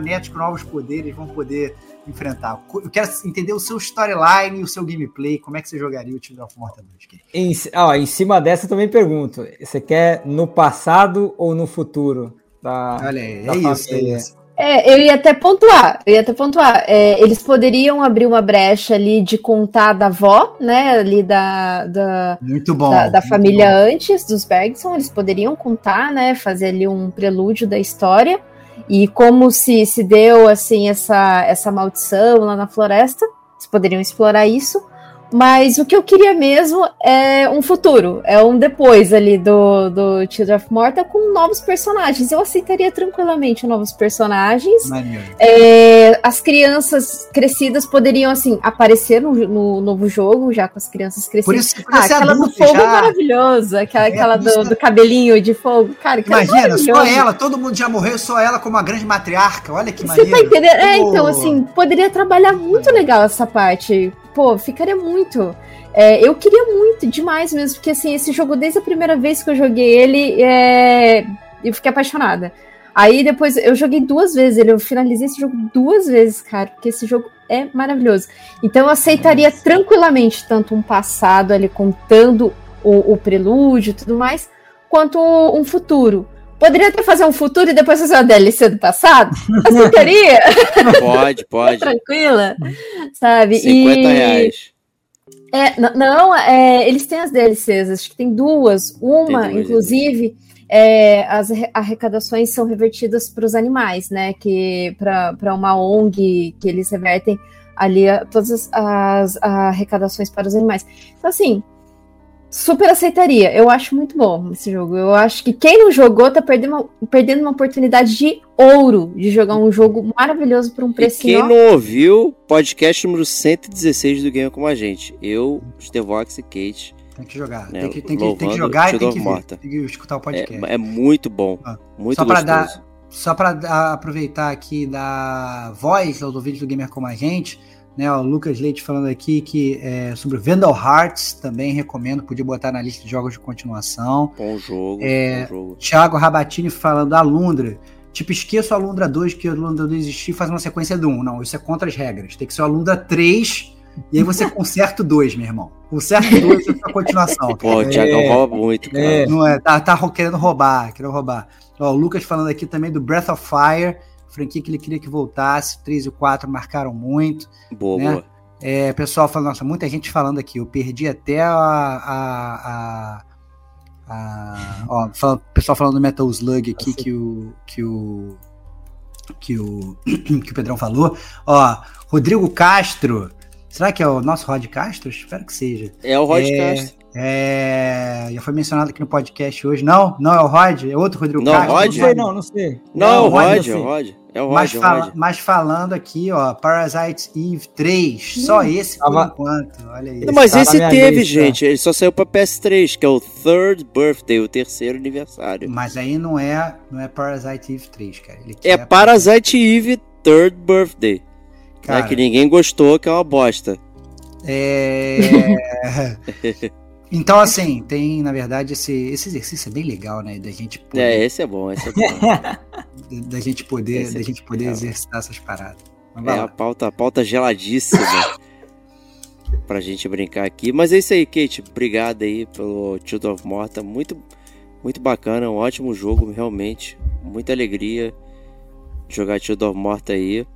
netos com novos poderes vão poder enfrentar. Eu quero entender o seu storyline e o seu gameplay. Como é que você jogaria o of Morta 2? Em, em cima dessa eu também pergunto: você quer no passado ou no futuro? Da, Olha aí, é isso, é isso. É, eu ia até pontuar, eu ia até pontuar. É, eles poderiam abrir uma brecha ali de contar da avó, né? Ali da. da muito bom. Da, da família bom. antes dos Bergson, eles poderiam contar, né? Fazer ali um prelúdio da história. E como se, se deu assim essa, essa maldição lá na floresta, eles poderiam explorar isso. Mas o que eu queria mesmo é um futuro, é um depois ali do, do Children of Morta com novos personagens. Eu aceitaria tranquilamente novos personagens. É, as crianças crescidas poderiam, assim, aparecer no, no, novo jogo, já com as crianças crescidas. Por isso, por ah, aquela do fogo já... é maravilhosa, aquela, é, aquela do, do, cabelinho de fogo. Cara, Imagina, só ela, todo mundo já morreu, só ela como a grande matriarca. Olha que maneiro. Você tá entendendo? É, então, assim, poderia trabalhar muito legal essa parte pô, ficaria muito. É, eu queria muito, demais mesmo, porque assim, esse jogo, desde a primeira vez que eu joguei ele, é, eu fiquei apaixonada. Aí depois eu joguei duas vezes ele, eu finalizei esse jogo duas vezes, cara, porque esse jogo é maravilhoso. Então eu aceitaria Nossa. tranquilamente tanto um passado ali contando o, o prelúdio e tudo mais, quanto um futuro. Poderia até fazer um futuro e depois fazer uma DLC do passado? Aceitaria? <laughs> Pode, pode. <laughs> Tranquila, sabe? 50 e... reais. É, não, é, eles têm as DLCs, acho que tem duas. Uma, tem inclusive, é, as arrecadações são revertidas para os animais, né? Que para uma ONG que eles revertem ali todas as, as arrecadações para os animais. Então, assim, super aceitaria. Eu acho muito bom esse jogo. Eu acho que quem não jogou tá perdendo uma, perdendo uma oportunidade de ouro de jogar um jogo maravilhoso por um preço. E quem não ouviu, podcast número 116 do Game com a gente. Eu, Stevox e Kate. Tem que jogar. Né, tem, que, tem, que, tem que jogar e tem que, ver, tem que escutar o podcast. É, é muito bom. Ah, muito só gostoso. Dar, só para aproveitar aqui da voz aos ouvintes do Gamer Como a Gente, né, o Lucas Leite falando aqui que é, sobre Vandal Hearts também recomendo, podia botar na lista de jogos de continuação. Bom jogo, é, bom jogo. Thiago Rabatini falando Alundra. Tipo, esqueça o Alundra 2, que o Alundra 2 existir e faz uma sequência do 1. Não, isso é contra as regras. Tem que ser o Alundra 3 e aí você <laughs> conserta o 2, meu irmão. Conserta o 2 e a continuação. <laughs> Pô, o Thiago é, rouba muito, cara. É, não é, tá, tá querendo roubar, querendo roubar. Ó, o Lucas falando aqui também do Breath of Fire franquia que ele queria que voltasse, 3 e 4 marcaram muito. Boa, né? boa. É, pessoal falando, nossa, muita gente falando aqui, eu perdi até a, a, a, a- ó, fala- o pessoal falando do Metal Slug aqui que o. Que o que o, <clears throat> que o Pedrão falou. Ó, Rodrigo Castro. Será que é o nosso Rod Castro? Espero que seja. É o Rod É, Castro. É, já foi mencionado aqui no podcast hoje. Não, não é o Rod, é outro Rodrigo Não, Castro. Rod? Não sei, não, não sei. Não, é o Rod, é o. Rod. É o Rod, Mas, é o fala- Rod. mas falando aqui, ó, Parasite Eve 3, só esse por Tava- enquanto. Olha aí. Não, mas tá esse teve, lista. gente. Ele só saiu pra PS3, que é o Third Birthday, o terceiro aniversário. Mas aí não é, não é Parasite Eve 3, cara. Ele É Parasite Eve Third Birthday. Cara, né, que ninguém gostou, que é uma bosta. É... <laughs> então, assim, tem, na verdade, esse, esse exercício é bem legal, né? Da gente poder, É, esse é bom, esse é bom. <laughs> da gente poder, esse da é gente poder legal. exercitar essas paradas. Mas É a pauta, a pauta geladíssima <laughs> pra gente brincar aqui. Mas é isso aí, Kate. Obrigado aí pelo Children of Morta. Muito, muito bacana, um ótimo jogo, realmente. Muita alegria jogar Children of Morta aí.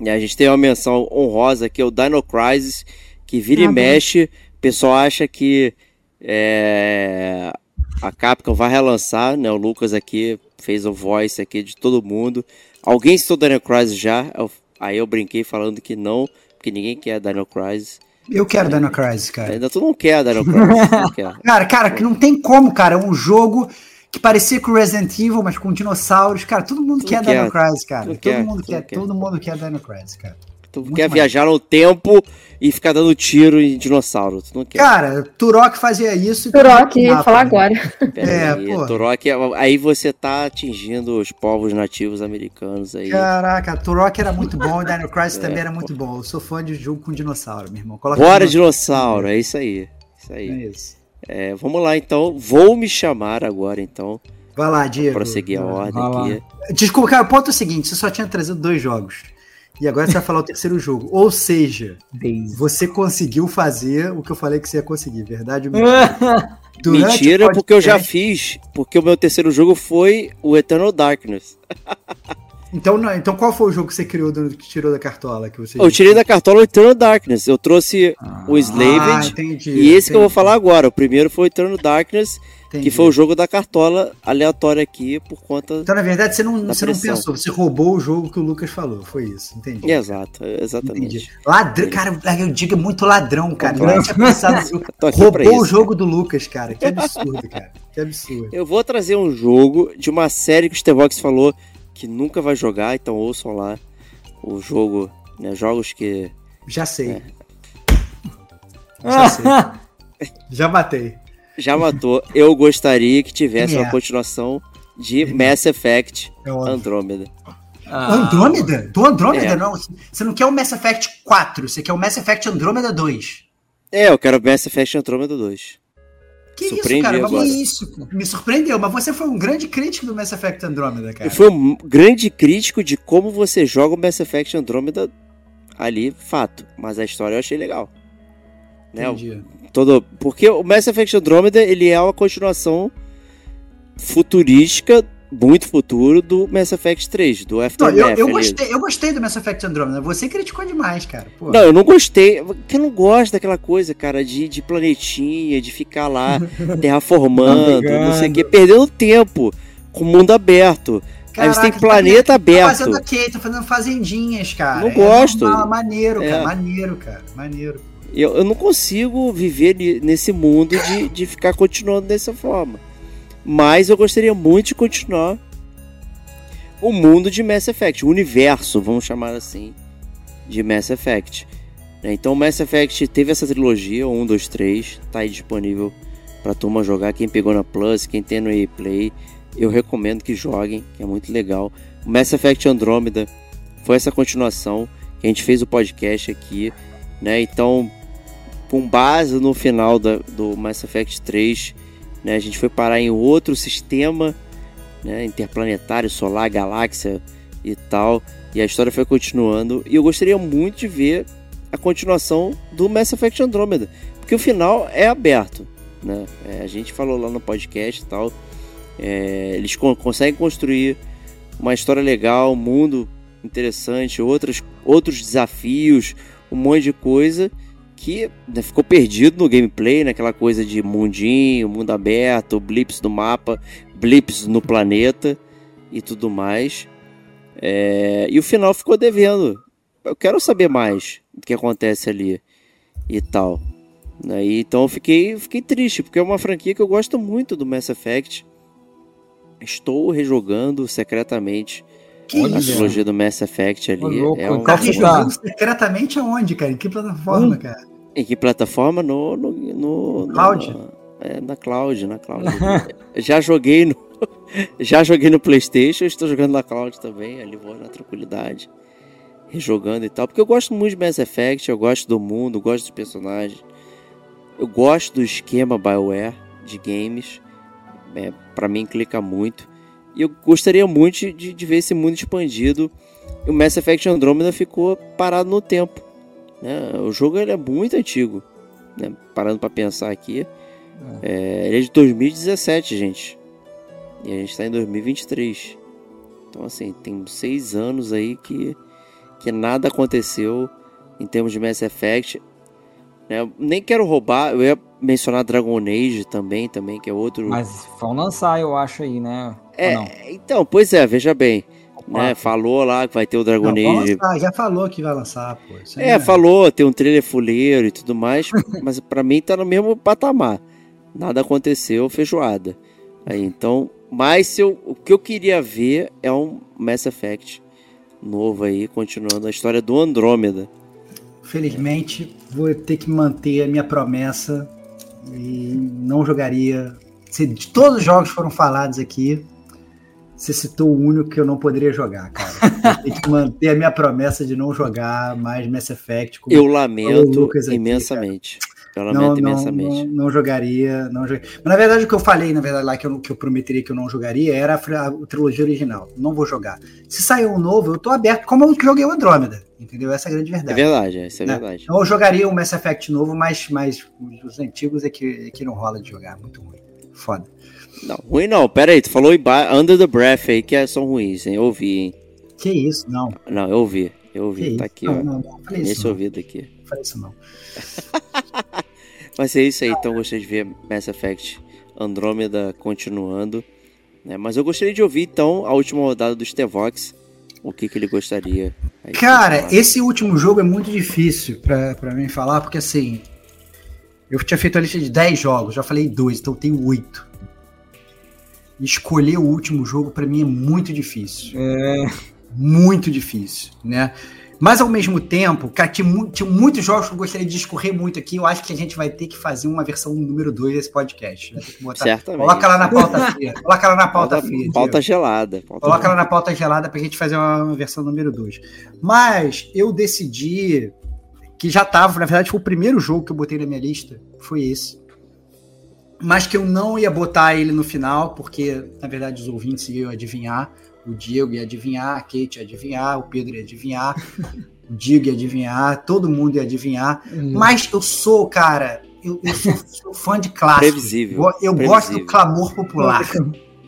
E a gente tem uma menção honrosa que é o Dino Crisis, que vira Ah, e mexe. O pessoal acha que é, a Capcom vai relançar, né? O Lucas aqui fez o voice aqui de todo mundo. Alguém citou Dino Crisis já? Eu- aí eu brinquei falando que não, porque ninguém quer Dino Crisis. Eu quero Dino Crisis, cara. Ainda tu não quer Dino Crisis, não quer. <laughs> Cara, cara, que não tem como, cara. É um jogo que parecia com Resident Evil, mas com dinossauros. Cara, todo mundo quer quer, Dino Crisis, cara. Todo quer, mundo quer, quer. todo mundo quer Dino Crisis, cara. Tu Muito quer mais. viajar no tempo e ficar dando tiro em dinossauro. Tu não quer. Cara, Turok fazia isso. Turok, ia mapa, falar né? agora. <laughs> Pera é, aí, pô. Turok, aí você tá atingindo os povos nativos americanos aí. Caraca, Turok era muito bom e Dino Crisis <laughs> É, também era pô. muito bom. Eu sou fã de jogo com dinossauro, meu irmão. Coloca Bora, dinossauro. dinossauro, é isso aí. Isso aí. É isso. É, vamos lá então. Vou me chamar agora então. Vai lá, Diego. Pra seguir a ordem aqui. Desculpa, cara, o ponto é o seguinte: você só tinha trazido dois jogos. E agora você vai falar o terceiro jogo. Ou seja, você conseguiu fazer o que eu falei que você ia conseguir, verdade? mentira? <laughs> Mentira, o porque eu já podcast- fiz. Porque o meu terceiro jogo foi o Eternal Darkness. <laughs> Então, não, então qual foi o jogo que você criou, do- que tirou da cartola? Que você Eu tirei da cartola o Eternal Darkness. Eu trouxe o Ah, Slaved. entendi. e esse que eu vou entendi, falar agora. O primeiro foi o Eternal Darkness, entendi. que foi o jogo da cartola aleatória aqui por conta. Então, na verdade, você não, Da você não pensou, você roubou o jogo que o Lucas falou. Foi isso, entendi. Exato, exatamente. Entendi. Ladrão, cara, eu digo é muito ladrão, cara. Nem tinha pensado aqui pra Roubou o jogo do Lucas, cara. Que absurdo, cara. Que absurdo. Eu vou trazer um jogo de uma série que o Stevox falou que nunca vai jogar, então ouçam lá o jogo, né? Jogos que. Já sei. É. Já sei. <laughs> Já matei. Já matou. Eu gostaria que tivesse é? uma continuação de Mass Effect É o Andromeda. Ah, Andrômeda? Do Andrômeda, É. não. Você não quer o Mass Effect 4, você quer o Mass Effect Andrômeda 2. É, eu quero Mass Effect Andromeda 2. Que isso, Surpreendi cara? Mas agora. que isso? Me surpreendeu, mas você foi um grande crítico do Mass Effect Andrômeda, cara. Eu fui um grande crítico de como você joga o Mass Effect Andromeda ali, fato. Mas a história eu achei legal. Né? Todo, porque o Mass Effect Andromeda ele é uma continuação futurística, muito futuro, do Mass Effect 3, do Não, Aftermath. eu, eu, gostei, eu gostei do Mass Effect Andromeda. Você criticou demais, cara. Pô. Não, eu não gostei. Porque eu não gosto daquela coisa, cara, de, de planetinha, de ficar lá <laughs> terraformando, não sei o quê, perdendo tempo com o mundo aberto. Aí você tem Caraca, planeta Tá aberto. fazendo aqui, tô fazendo fazendinhas, cara. Não É gosto. normal, maneiro, É. cara. Maneiro, cara. Maneiro. Eu, eu não consigo viver nesse mundo de, de ficar continuando dessa forma. Mas eu gostaria muito de continuar o mundo de Mass Effect, o universo, vamos chamar assim, de Mass Effect. né? Então, Mass Effect teve essa trilogia, 1, 2, 3, tá aí disponível pra turma jogar. Quem pegou na Plus, quem tem no EA Play, eu recomendo que joguem, que é muito legal. Mass Effect Andromeda foi essa continuação que a gente fez o podcast aqui, né? Então, com base no final da- do Mass Effect 3, né, a gente foi parar em outro sistema né, interplanetário, solar, galáxia e tal, e a história foi continuando. E eu gostaria muito de ver a continuação do Mass Effect Andromeda, porque o final é aberto. Né? É, a gente falou lá no podcast e tal. é, eles con- conseguem construir uma história legal, um mundo interessante, outras, outros desafios, um monte de coisa que né, ficou perdido no gameplay, naquela coisa de mundinho, mundo aberto, blips no mapa, blips no planeta e tudo mais. É, e o final ficou devendo. Eu quero saber mais do que acontece ali e tal. Né? E, então eu fiquei, fiquei triste, porque é uma franquia que eu gosto muito do Mass Effect. Estou rejogando secretamente Que a isso? trilogia do Mass Effect ali. Ô, louco, é um... Tá jogando secretamente aonde, cara? Em que plataforma, Hum. cara? Em que plataforma? No, no, no- no- Cloud? Na, é, na Cloud, na Cloud. <laughs> já joguei no. <laughs> Já joguei no Playstation, estou jogando na Cloud também, ali vou na tranquilidade. Rejogando e tal. Porque eu gosto muito de Mass Effect, eu gosto do mundo, eu gosto dos personagens. Eu gosto do esquema BioWare de games. É, para mim clica muito. E eu gostaria muito de, de ver esse mundo expandido. E o Mass Effect Andromeda ficou parado no tempo. né? O jogo ele é muito antigo. né? Parando para pensar aqui. É, ele é de 2017, gente. E a gente está em 2023. Então, assim, tem seis anos aí que, que nada aconteceu em termos de Mass Effect. né? Nem quero roubar, eu ia mencionar Dragon Age também, também que é outro. Mas vão lançar, eu acho aí, né? é, então, pois é, veja bem. Né? Falou lá que vai ter o Dragon Não, Age. lançar, já falou que vai lançar, pô. Aí É, falou, tem um trailer fuleiro e tudo mais, <laughs> mas pra mim tá no mesmo patamar. Nada aconteceu, feijoada. Aí, então, mas eu, o que eu queria ver é um Mass Effect novo aí, continuando a história do Andrômeda. Felizmente, vou ter que manter a minha promessa e não jogaria. Se de todos os jogos que foram falados aqui, você citou o único que eu não poderia jogar, cara. Eu tenho que manter a minha promessa de não jogar mais Mass Effect. Eu lamento aqui, imensamente. Eu não, lamento não, imensamente. não, não jogaria, não jogaria. Mas na verdade o que eu falei, na verdade, lá que eu, que eu prometeria que eu não jogaria era a, fra- a trilogia original. Não vou jogar. Se sair um novo, eu tô aberto, como eu joguei o Andrômeda. Entendeu? Essa é a grande É verdade. verdade, isso é Né? verdade. Então eu jogaria um Mass Effect novo, mas, mas os antigos é que, é que não rola de jogar. Muito ruim. Foda. Não, ruim não, pera aí, tu falou Under the Breath aí que é- são ruins, hein? Eu ouvi, hein? Que isso, não. Não, eu ouvi, eu Que ouvi, isso. tá aqui, não, ó. não, não. Falei Nesse isso não. ouvido aqui. Falei isso não. <laughs> Mas é isso aí, então gostei de ver Mass Effect Andrômeda continuando. Né? Mas eu gostaria de ouvir então a última rodada do Stevox. O que, que ele gostaria. Cara, esse último jogo é muito difícil pra, pra mim falar, porque assim. Eu tinha feito a lista de 10 jogos, já falei dois, então eu tenho 8. Escolher o último jogo pra mim é muito difícil. É, muito difícil, né? Mas ao mesmo tempo, cara, tinha, mu- tinha muitos jogos que eu gostaria de discorrer muito aqui. Eu acho que a gente vai ter que fazer uma versão número 2 desse podcast. Que botar- Certamente. Coloca lá na pauta <laughs> fria. Coloca lá na pauta, Pauta, fria. pauta gelada. pauta Coloca gelada. lá na pauta gelada pra gente fazer uma, uma versão número 2. Mas eu decidi que já tava, na verdade, foi o primeiro jogo que eu botei na minha lista, foi esse. Mas que eu não ia botar ele no final, porque, na verdade, os ouvintes iam adivinhar. O Diego ia adivinhar, a Kate ia adivinhar, o Pedro ia adivinhar, o Diego ia adivinhar, todo mundo ia adivinhar. Mas eu sou, cara, eu, eu sou, sou fã de clássicos. Previsível, Eu, eu gosto do previsível. clamor popular.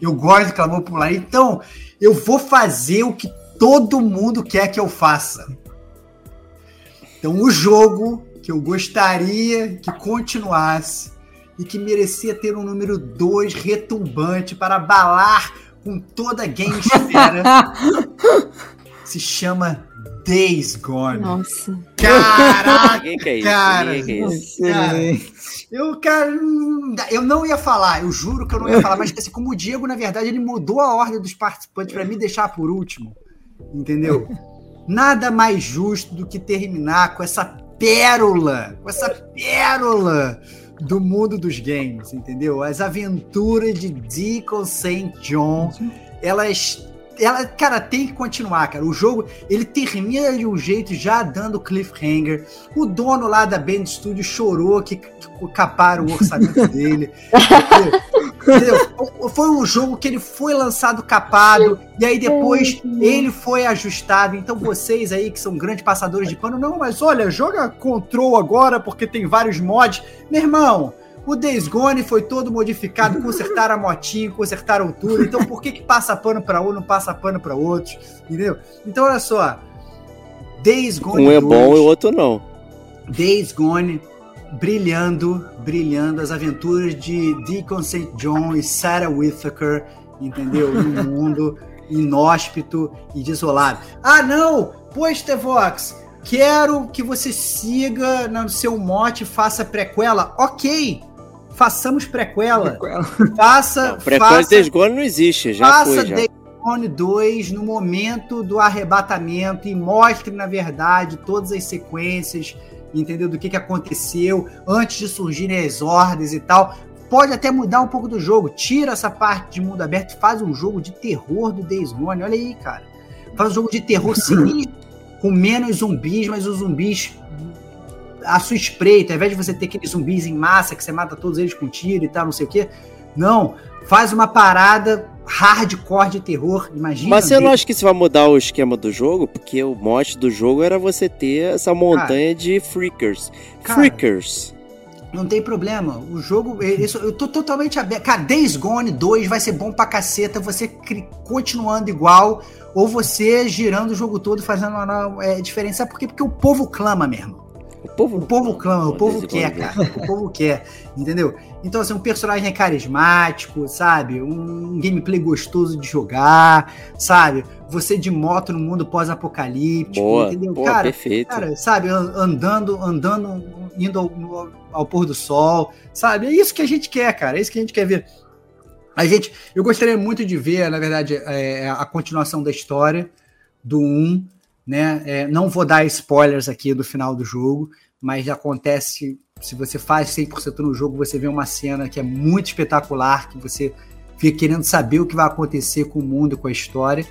Eu gosto do clamor popular. Então, eu vou fazer o que todo mundo quer que eu faça. Então, o jogo que eu gostaria que continuasse e que merecia ter um número 2 retumbante para abalar com toda a gamesfera <laughs> se chama Days Gone. Nossa. Caraca! Ninguém quer isso. Cara, ninguém quer isso. Cara, eu, cara, eu não ia falar, eu juro que eu não ia falar, mas assim, como o Diego, na verdade, ele mudou a ordem dos participantes para me deixar por último, entendeu? Nada mais justo do que terminar com essa pérola, com essa pérola do mundo dos games, entendeu? As aventuras de Deacon St. John, elas ela, cara, tem que continuar, cara. O jogo, ele termina de um jeito já dando cliffhanger. O dono lá da Band Studio chorou que, que caparam o orçamento <laughs> dele. Entendeu? Foi um jogo que ele foi lançado capado e aí depois ele foi ajustado. Então vocês aí que são grandes passadores de pano, não, mas olha, joga Control agora porque tem vários mods. Meu irmão, o Days Gone foi todo modificado, consertaram a motinho, consertaram tudo. Então por que que passa pano para um, não passa pano para outros? Entendeu? Então olha só. Days Gone Um é 2, bom e o outro não. Days Gone brilhando, brilhando as aventuras de Deacon St. John e Sarah Whittaker, entendeu? No <laughs> mundo inóspito e desolado. Ah, não! Pois, Tevox, quero que você siga no seu mote, faça prequela. Ok, façamos prequela. Prequela. Faça, Não, Prequel faça, Days Gone não existe, já faça foi. Já. Days Gone 2 no momento do arrebatamento e mostre, na verdade, todas as sequências, entendeu? Do que, que aconteceu antes de surgirem as ordens e tal. Pode até mudar um pouco do jogo. Tira essa parte de mundo aberto e faz um jogo de terror do Days Gone. Olha aí, cara. Faz um jogo de terror <laughs> sinistro, com menos zumbis, mas os zumbis à sua espreita. Ao invés de você ter aqueles zumbis em massa que você mata todos eles com tiro e tal, não sei o quê. Não. Faz uma parada hardcore de terror. Imagina. Mas você não acha que isso vai mudar o esquema do jogo? Porque o mote do jogo era você ter essa montanha de freakers. Cara, freakers. Não tem problema. O jogo. Isso, eu tô totalmente aberto. Cara, Days Gone 2 vai ser bom pra caceta. Você continuando igual. Ou você girando o jogo todo fazendo uma é, diferença. Sabe por quê? Porque o povo clama mesmo. O povo, O povo clama, o povo quer, cara. O povo quer. Entendeu? Então, assim, um personagem é carismático, sabe? Um gameplay gostoso de jogar, sabe? Você de moto no mundo pós-apocalíptico, Boa, entendeu? pô, cara, perfeito. Cara, sabe, an- andando, andando, indo ao, ao pôr do sol, sabe? É isso que a gente quer, cara. É isso que a gente quer ver. A gente, eu gostaria muito de ver, na verdade, é, a continuação da história do 1, né? É, não vou dar spoilers aqui do final do jogo, mas acontece, se você faz 100% no jogo, você vê uma cena que é muito espetacular, que você fica querendo saber o que vai acontecer com o mundo, com a história.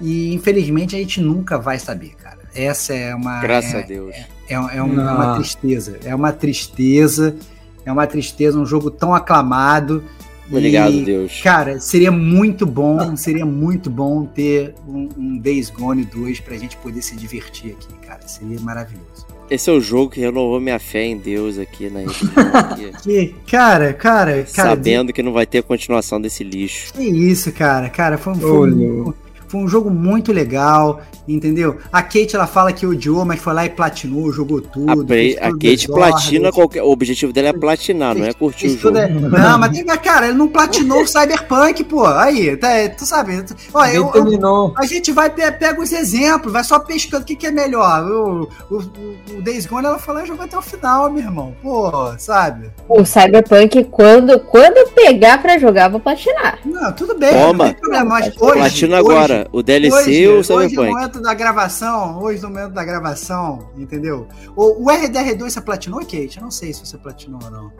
E infelizmente a gente nunca vai saber, cara. Essa é uma Graças é, a Deus. é, é um- é uma Ah. tristeza. É uma tristeza. É uma tristeza, um jogo tão aclamado. Obrigado, E, Deus. Cara, seria muito bom, seria muito bom ter um, um Days Gone 2 pra gente poder se divertir aqui, cara. Seria maravilhoso. Esse é o jogo que renovou minha fé em Deus aqui na. <laughs> Que, cara, cara, cara. Sabendo que não vai ter continuação desse lixo. Que isso, cara. Cara, foi, um- foi, um, Lu. Foi um jogo muito legal, entendeu? A Kate, ela fala que odiou, mas foi lá e platinou, jogou A, tudo. Pre- fez a tudo Kate platina qualquer. O objetivo dela é platinar, não é curtir o Fez tudo jogo. é- Não, <laughs> mas, tem- cara, ele não platinou o Cyberpunk, pô. Aí, tá, tu sabe. tu- Ó, eu, eu- a gente vai pe- pega os exemplos, vai só pescando o que, que é melhor. O, o, o- Days Gone, ela falou, jogou até o final, meu irmão. Pô, sabe? O Cyberpunk, quando, quando pegar pra jogar, vou platinar. Não, tudo bem, Toma. não tem problema. Mas hoje, Platina hoje- O DLC hoje, ou o hoje no Cyberpunk? momento da gravação, hoje no momento da gravação, entendeu? O, o RDR2 você platinou, Kate? Eu não sei se você platinou ou não.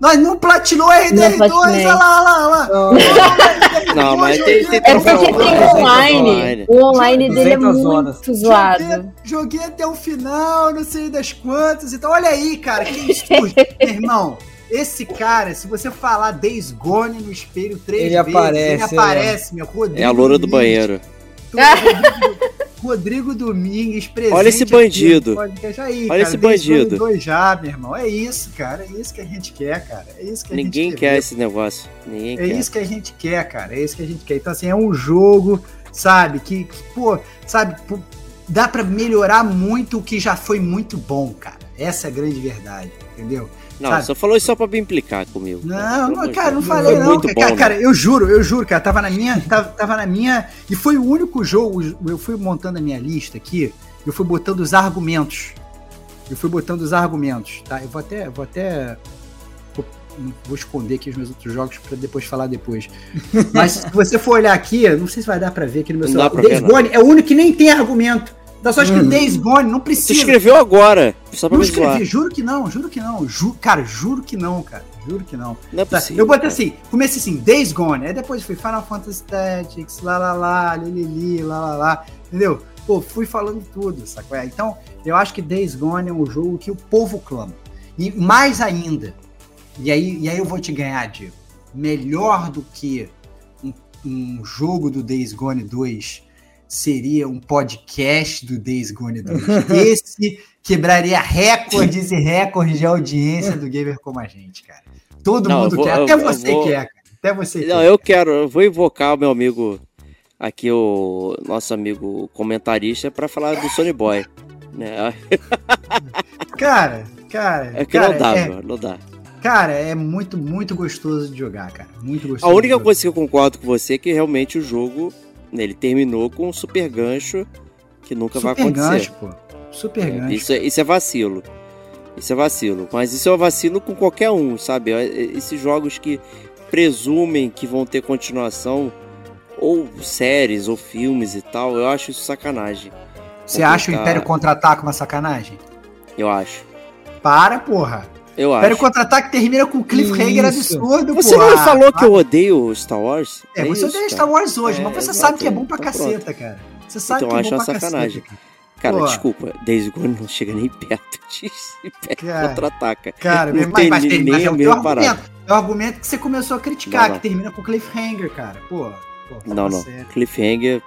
Nós não platinou o RDR2, olha lá, olha lá, olha lá. Não, Não, mas <laughs> tem, tem É porque tem online. online. O online dele é 200 muito horas. Joguei, zoado. joguei até o final, não sei das quantas. Então, olha aí, cara, que. Meu irmão, esse cara, se você falar Days Gone no espelho três Ele vezes, aparece, ele aparece, meu. Rodrigo É a loura do banheiro. Rodrigo, Rodrigo Domingues presente. Olha esse bandido. Aí, Olha cara, esse bandido. 2 já, meu irmão. É isso, cara. É isso que a gente quer, cara. É isso que a Ninguém gente quer ver. esse negócio. Ninguém É quer. isso que a gente quer, cara. É isso que a gente quer. Então, assim, é um jogo, sabe, que, que, pô, sabe, pô, dá pra melhorar muito o que já foi muito bom, cara. Essa é a grande verdade, entendeu? Não, sabe? só falou isso só pra me implicar comigo. Não, não, cara, não falei não. muito cara, bom, cara, né? eu juro, eu juro, cara, tava na minha, tava, tava na minha, e foi o único jogo, eu fui montando a minha lista aqui, eu fui botando os argumentos. Eu fui botando os argumentos, tá? Eu vou até, vou até vou, esconder aqui os meus outros jogos pra depois falar depois. <laughs> Mas se você for olhar aqui, não sei se vai dar pra ver aqui no meu celular. O Days. Gone é o único que nem tem argumento. Tá só escrito Hum. Days Gone, não Você precisa. escreveu agora, só pra Não me zoar. escrevi, juro que não, juro que não. Ju, cara, juro que não, cara. Juro que não. Não é Tá, possível. eu botei cara. assim, comecei assim, Days Gone, aí depois fui Final Fantasy Tactics, lá lá lá, lilili, lá lá lá, entendeu? Pô, fui falando tudo, sacou? É, Então, eu acho que Days Gone é um jogo que o povo clama. E mais ainda, e aí, e aí eu vou te ganhar, Diego, melhor do que um, um jogo do Days Gone 2 seria um podcast do Days Gone 2. <laughs> Esse quebraria recordes e recordes de audiência do gamer como a gente, cara. Todo Não, mundo vou- quer, até você vou- quer, cara. Até você Não, quer. eu quero, eu vou invocar o meu amigo aqui, o nosso amigo comentarista, pra falar do Sony Boy. Né? <laughs> Cara, cara. É que cara, não dá, é, mano, não dá. Cara, é muito, muito gostoso de jogar, cara. Muito gostoso. A única coisa que eu concordo com você é que realmente o jogo ele terminou com um super gancho que nunca vai Super acontecer. gancho, pô. Super É, gancho. isso, é, isso é vacilo. Isso é vacilo. Mas isso é um vacilo com qualquer um, sabe? É, é, Esses jogos que presumem que vão ter continuação, ou séries, ou filmes e tal, eu acho isso sacanagem. Você acha o Império Contra-Ataque uma sacanagem? Eu acho. Para, porra. Eu Império acho. Contra-Ataque termina com um cliffhanger Isso. absurdo, Você porra. não me falou que eu odeio Star Wars? É, você isso, odeia cara. Star Wars hoje, É, mas você exato, sabe que é bom pra então caceta, cara. Você sabe Então que é acho bom uma pra sacanagem. caceta. cara. Pô. desculpa, Days Gone não chega nem <laughs> perto de Contra-Ataca. Cara, Não mas, tem mas, nem mas é a o parada. argumento. É o argumento que você começou a criticar, Não, não. que termina com cliffhanger, cara. Pô, pô fala Não, não. sério. Cliffhanger.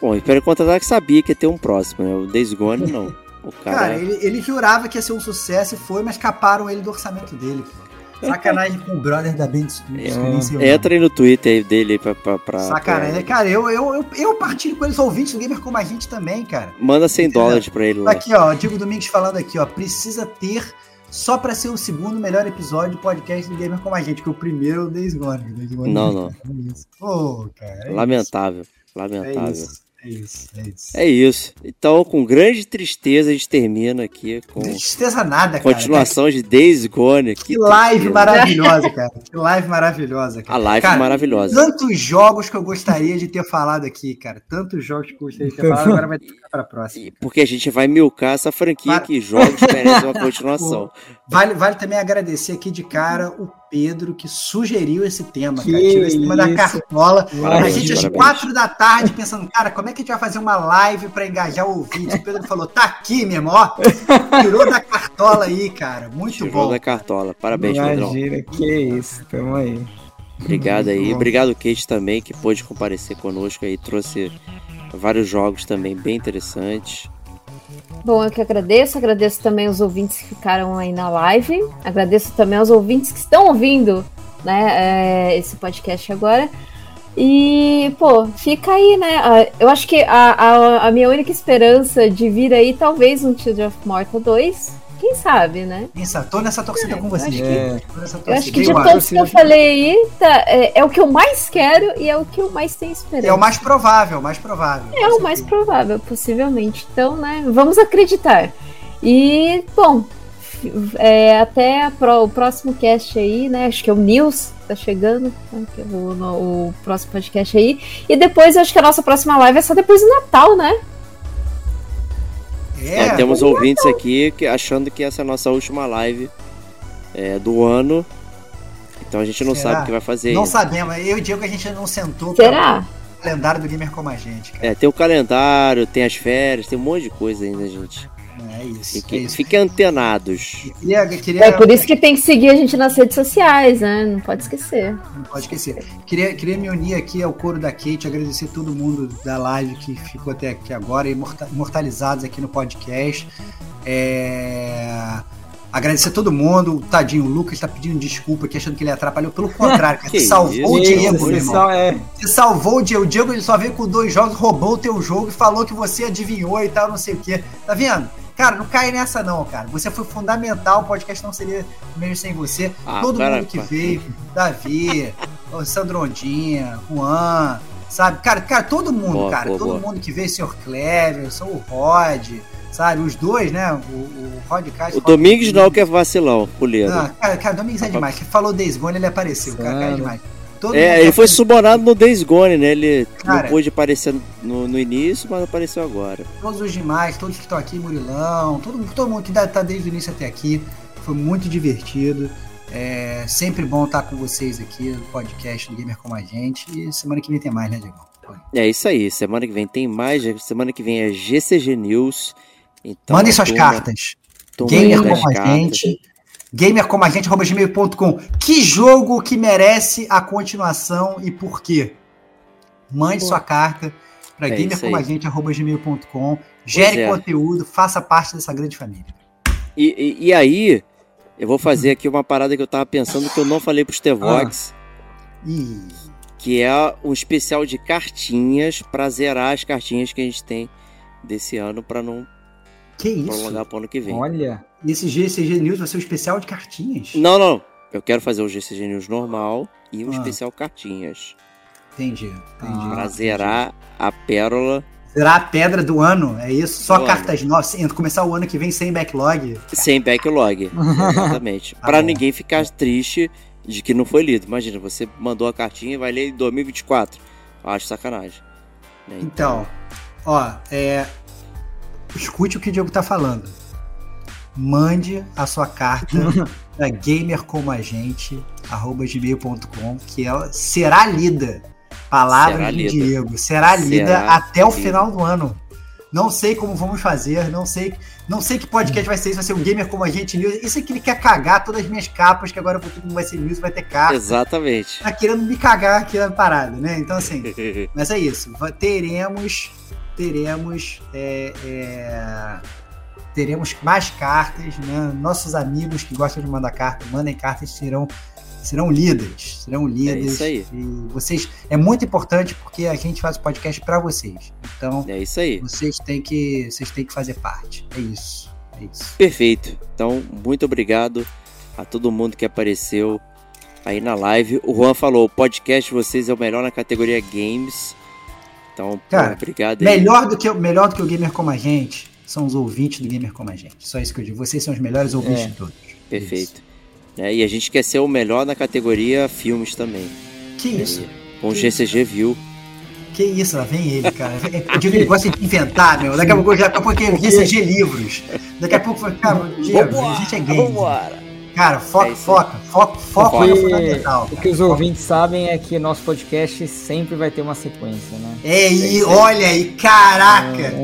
Bom, Império Contra-Ataque sabia que ia ter um próximo, né? O Days Gone não. <laughs> O cara. Cara, ele, ele jurava que ia ser um sucesso e foi, mas caparam ele do orçamento dele, pô. Sacanagem com o brother da Band nome. Entra aí no Twitter aí dele pra. pra, pra Sacanagem. pra- Cara, eu, eu, eu, eu partilho com eles ouvintes do Gamer como a gente também, cara. Manda 100 Entendeu? dólares pra ele lá. Aqui, ó, Diego Domingos falando aqui, ó. Precisa ter só pra ser o segundo melhor episódio do podcast do Gamer como a gente, que o primeiro é o Days Gone. Days Gone Não, é não. cara. é Lamentável. isso. É Lamentável. isso. É isso, é isso. É isso. Então, com grande tristeza, a gente termina aqui com tristeza nada, cara. continuação de Days Gone. Que live tristeza. maravilhosa, cara. Que live maravilhosa, A cara. live Cara, maravilhosa. Tantos jogos que eu gostaria de ter falado aqui, cara. Tantos jogos que eu gostaria de ter falado, agora vai ter que ficar pra próxima. E- Porque a gente vai milcar essa franquia Para. que jogos merecem uma <laughs> continuação. Vale, vale também agradecer aqui de cara o Pedro que sugeriu esse tema, Que cara. Tirou esse tema da cartola. a Parabéns, gente às quatro da tarde pensando, cara, como é que a gente vai fazer uma live pra engajar o ouvinte? O Pedro falou, tá aqui, meu irmão, ó. Tirou da cartola aí, cara. Muito Tirou bom. da cartola. Parabéns, Pedrão. Imagina, que isso, tamo aí. Obrigado aí. Obrigado, Kate, também, que pôde comparecer conosco aí. Trouxe vários jogos também bem interessantes. Bom, eu que agradeço. Agradeço também os ouvintes que ficaram aí na live. Agradeço também aos ouvintes que estão ouvindo né, é, esse podcast agora. E, pô, fica aí, né? Eu acho que a, a, a minha única esperança de vir aí, talvez um Children of Morta 2. Quem sabe, né? Pensa, tô nessa torcida com você. acho É. Tô nessa Eu acho que de todos que eu falei aí, tá, é, é o que eu mais quero e é o que eu mais tenho esperança. É o mais provável, mais provável. É o mais provável, possivelmente. Então, né, vamos acreditar. E, bom, é, até a pró- o próximo cast aí, né? Acho que é o News, tá chegando, né, que é o, no- o próximo podcast aí. E depois, acho que a nossa próxima live é só depois do Natal, né? É, É, temos ouvintes aqui que, achando que essa é a nossa última live é, do ano. Então a gente não Será? sabe o que vai fazer não ainda. sabemos. Eu e o Diego a gente não sentou Será? o calendário do Gamer como a gente, cara. É, tem o calendário, tem as férias, tem um monte de coisa ainda, gente. É, isso. Fiquem, é isso. fiquem antenados. Queria, queria, É por isso que tem que seguir a gente nas redes sociais, né? Não pode esquecer. Não pode esquecer. Queria, queria me unir aqui ao coro da Kate, agradecer todo mundo da live que ficou até aqui agora, imorta- imortalizados aqui no podcast. É, Agradecer todo mundo. O tadinho, o Lucas tá pedindo desculpa aqui, achando que ele atrapalhou. Pelo contrário, cara, Que <laughs> você salvou isso, o Diego, meu irmão. é. Você salvou o Diego. O Diego ele só veio com dois jogos, roubou o teu jogo e falou que você adivinhou e tal, não sei o quê. Tá vendo? Cara, não cai nessa não, cara. Você foi fundamental, o podcast não seria mesmo sem você. Ah, Todo cara, mundo que cara. veio, Davi, o Sandro Ondinha, Juan, sabe? Cara, cara todo mundo, Boa, cara. boa, todo boa. mundo que veio, o Sr. Cleverson, o Rod, sabe? Os dois, né? O, o Rod Castro. O Domingos não, que é vacilão, puleiro. Não, cara, cara, Domingos é demais. Que falou Days Gone, ele apareceu. Cara, cara é demais. Todo É, ele foi subornado no Days Gone, né? Ele Cara. não pôde aparecer no, no início, mas apareceu agora. todos os demais, todos que estão aqui, Murilão, todo, todo mundo que dá- tá desde o início até aqui. Foi muito divertido. É sempre bom estar com vocês aqui no podcast do Gamer Como a Gente. E semana que vem tem mais, né, Diego? É isso aí. Semana que vem tem mais. Semana que vem é GCG News. Então, Mandem suas turma- cartas. Gamer como a gente. gamercomagente.gmail.com Que jogo que merece a continuação e por quê? Mande Pô. sua carta para É gamercomagente.gmail.com Gere é. conteúdo, faça parte dessa grande família. E, e, e aí, eu vou fazer aqui uma parada que eu tava pensando que eu não falei pros Tevox, E que é um especial de cartinhas pra zerar as cartinhas que a gente tem desse ano pra não Que isso? prolongar pro ano que vem. Olha, Esse GCG News vai ser um especial de cartinhas? Não, não. Eu quero fazer o GCG News normal e um Ah. especial cartinhas. Entendi, entendi. Ah, pra zerar a pérola Zerar a pedra do ano, é isso? Só Do cartas novas. Começar o ano que vem sem backlog. sem backlog. <laughs> Exatamente. Tá pra bom. ninguém ficar triste de que não foi lido. Imagina, você mandou a cartinha e vai ler em 2024. Eu acho sacanagem. né? Então, ó, é. Escute o que o Diego tá falando. Mande a sua carta <laughs> para gamercomagente.gmail.com que ela será lida. Palavras Será do lida. Diego. Será lida Será até o lida. final do ano. Não sei como vamos fazer, não sei, não sei que podcast vai ser isso, vai ser o Gamer Como a Gente News. Isso é que ele quer cagar todas as minhas capas, que agora tudo não vai ser news, vai ter capa. Exatamente. Tá querendo me cagar aqui na parada, né? Então, assim, <laughs> mas é isso. Teremos. Teremos. é, é, teremos mais cartas, né? Nossos amigos que gostam de mandar carta, mandem cartas, serão, serão lidas. Serão lidas. isso aí. E vocês. É muito importante porque a gente faz o podcast para vocês. Então, É isso aí. vocês têm que. Vocês têm que fazer parte. É isso. É isso. Perfeito. Então, muito obrigado a todo mundo que apareceu aí na live. O Juan falou: o podcast de vocês é o melhor na categoria games. Então, Cara, obrigado aí. Melhor do, que, melhor do que o Gamer Como a Gente são os ouvintes do Gamer Como a Gente. Só isso que eu digo. Vocês são os melhores ouvintes É. de todos. Perfeito. É, e a gente quer ser o melhor na categoria filmes também. Que isso? Com o GCG View. Que isso, lá vem ele, cara. Eu digo que ele gosta de inventar, meu. Daqui a pouco, daqui a pouco ele GCG livros. Daqui a pouco, cara, Diego, a gente é game. Vambora! Cara, É foca, aí. foca, foca, no fundamental. o que os ouvintes sabem é que nosso podcast sempre vai ter uma sequência, né? É, e olha aí, caraca!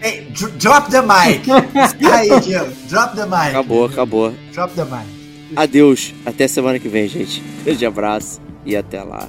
É, dro- drop the mic! <laughs> Aí, Diego, drop the mic. Acabou, acabou. Drop the mic. Adeus. Até semana que vem, gente. Grande abraço e até lá.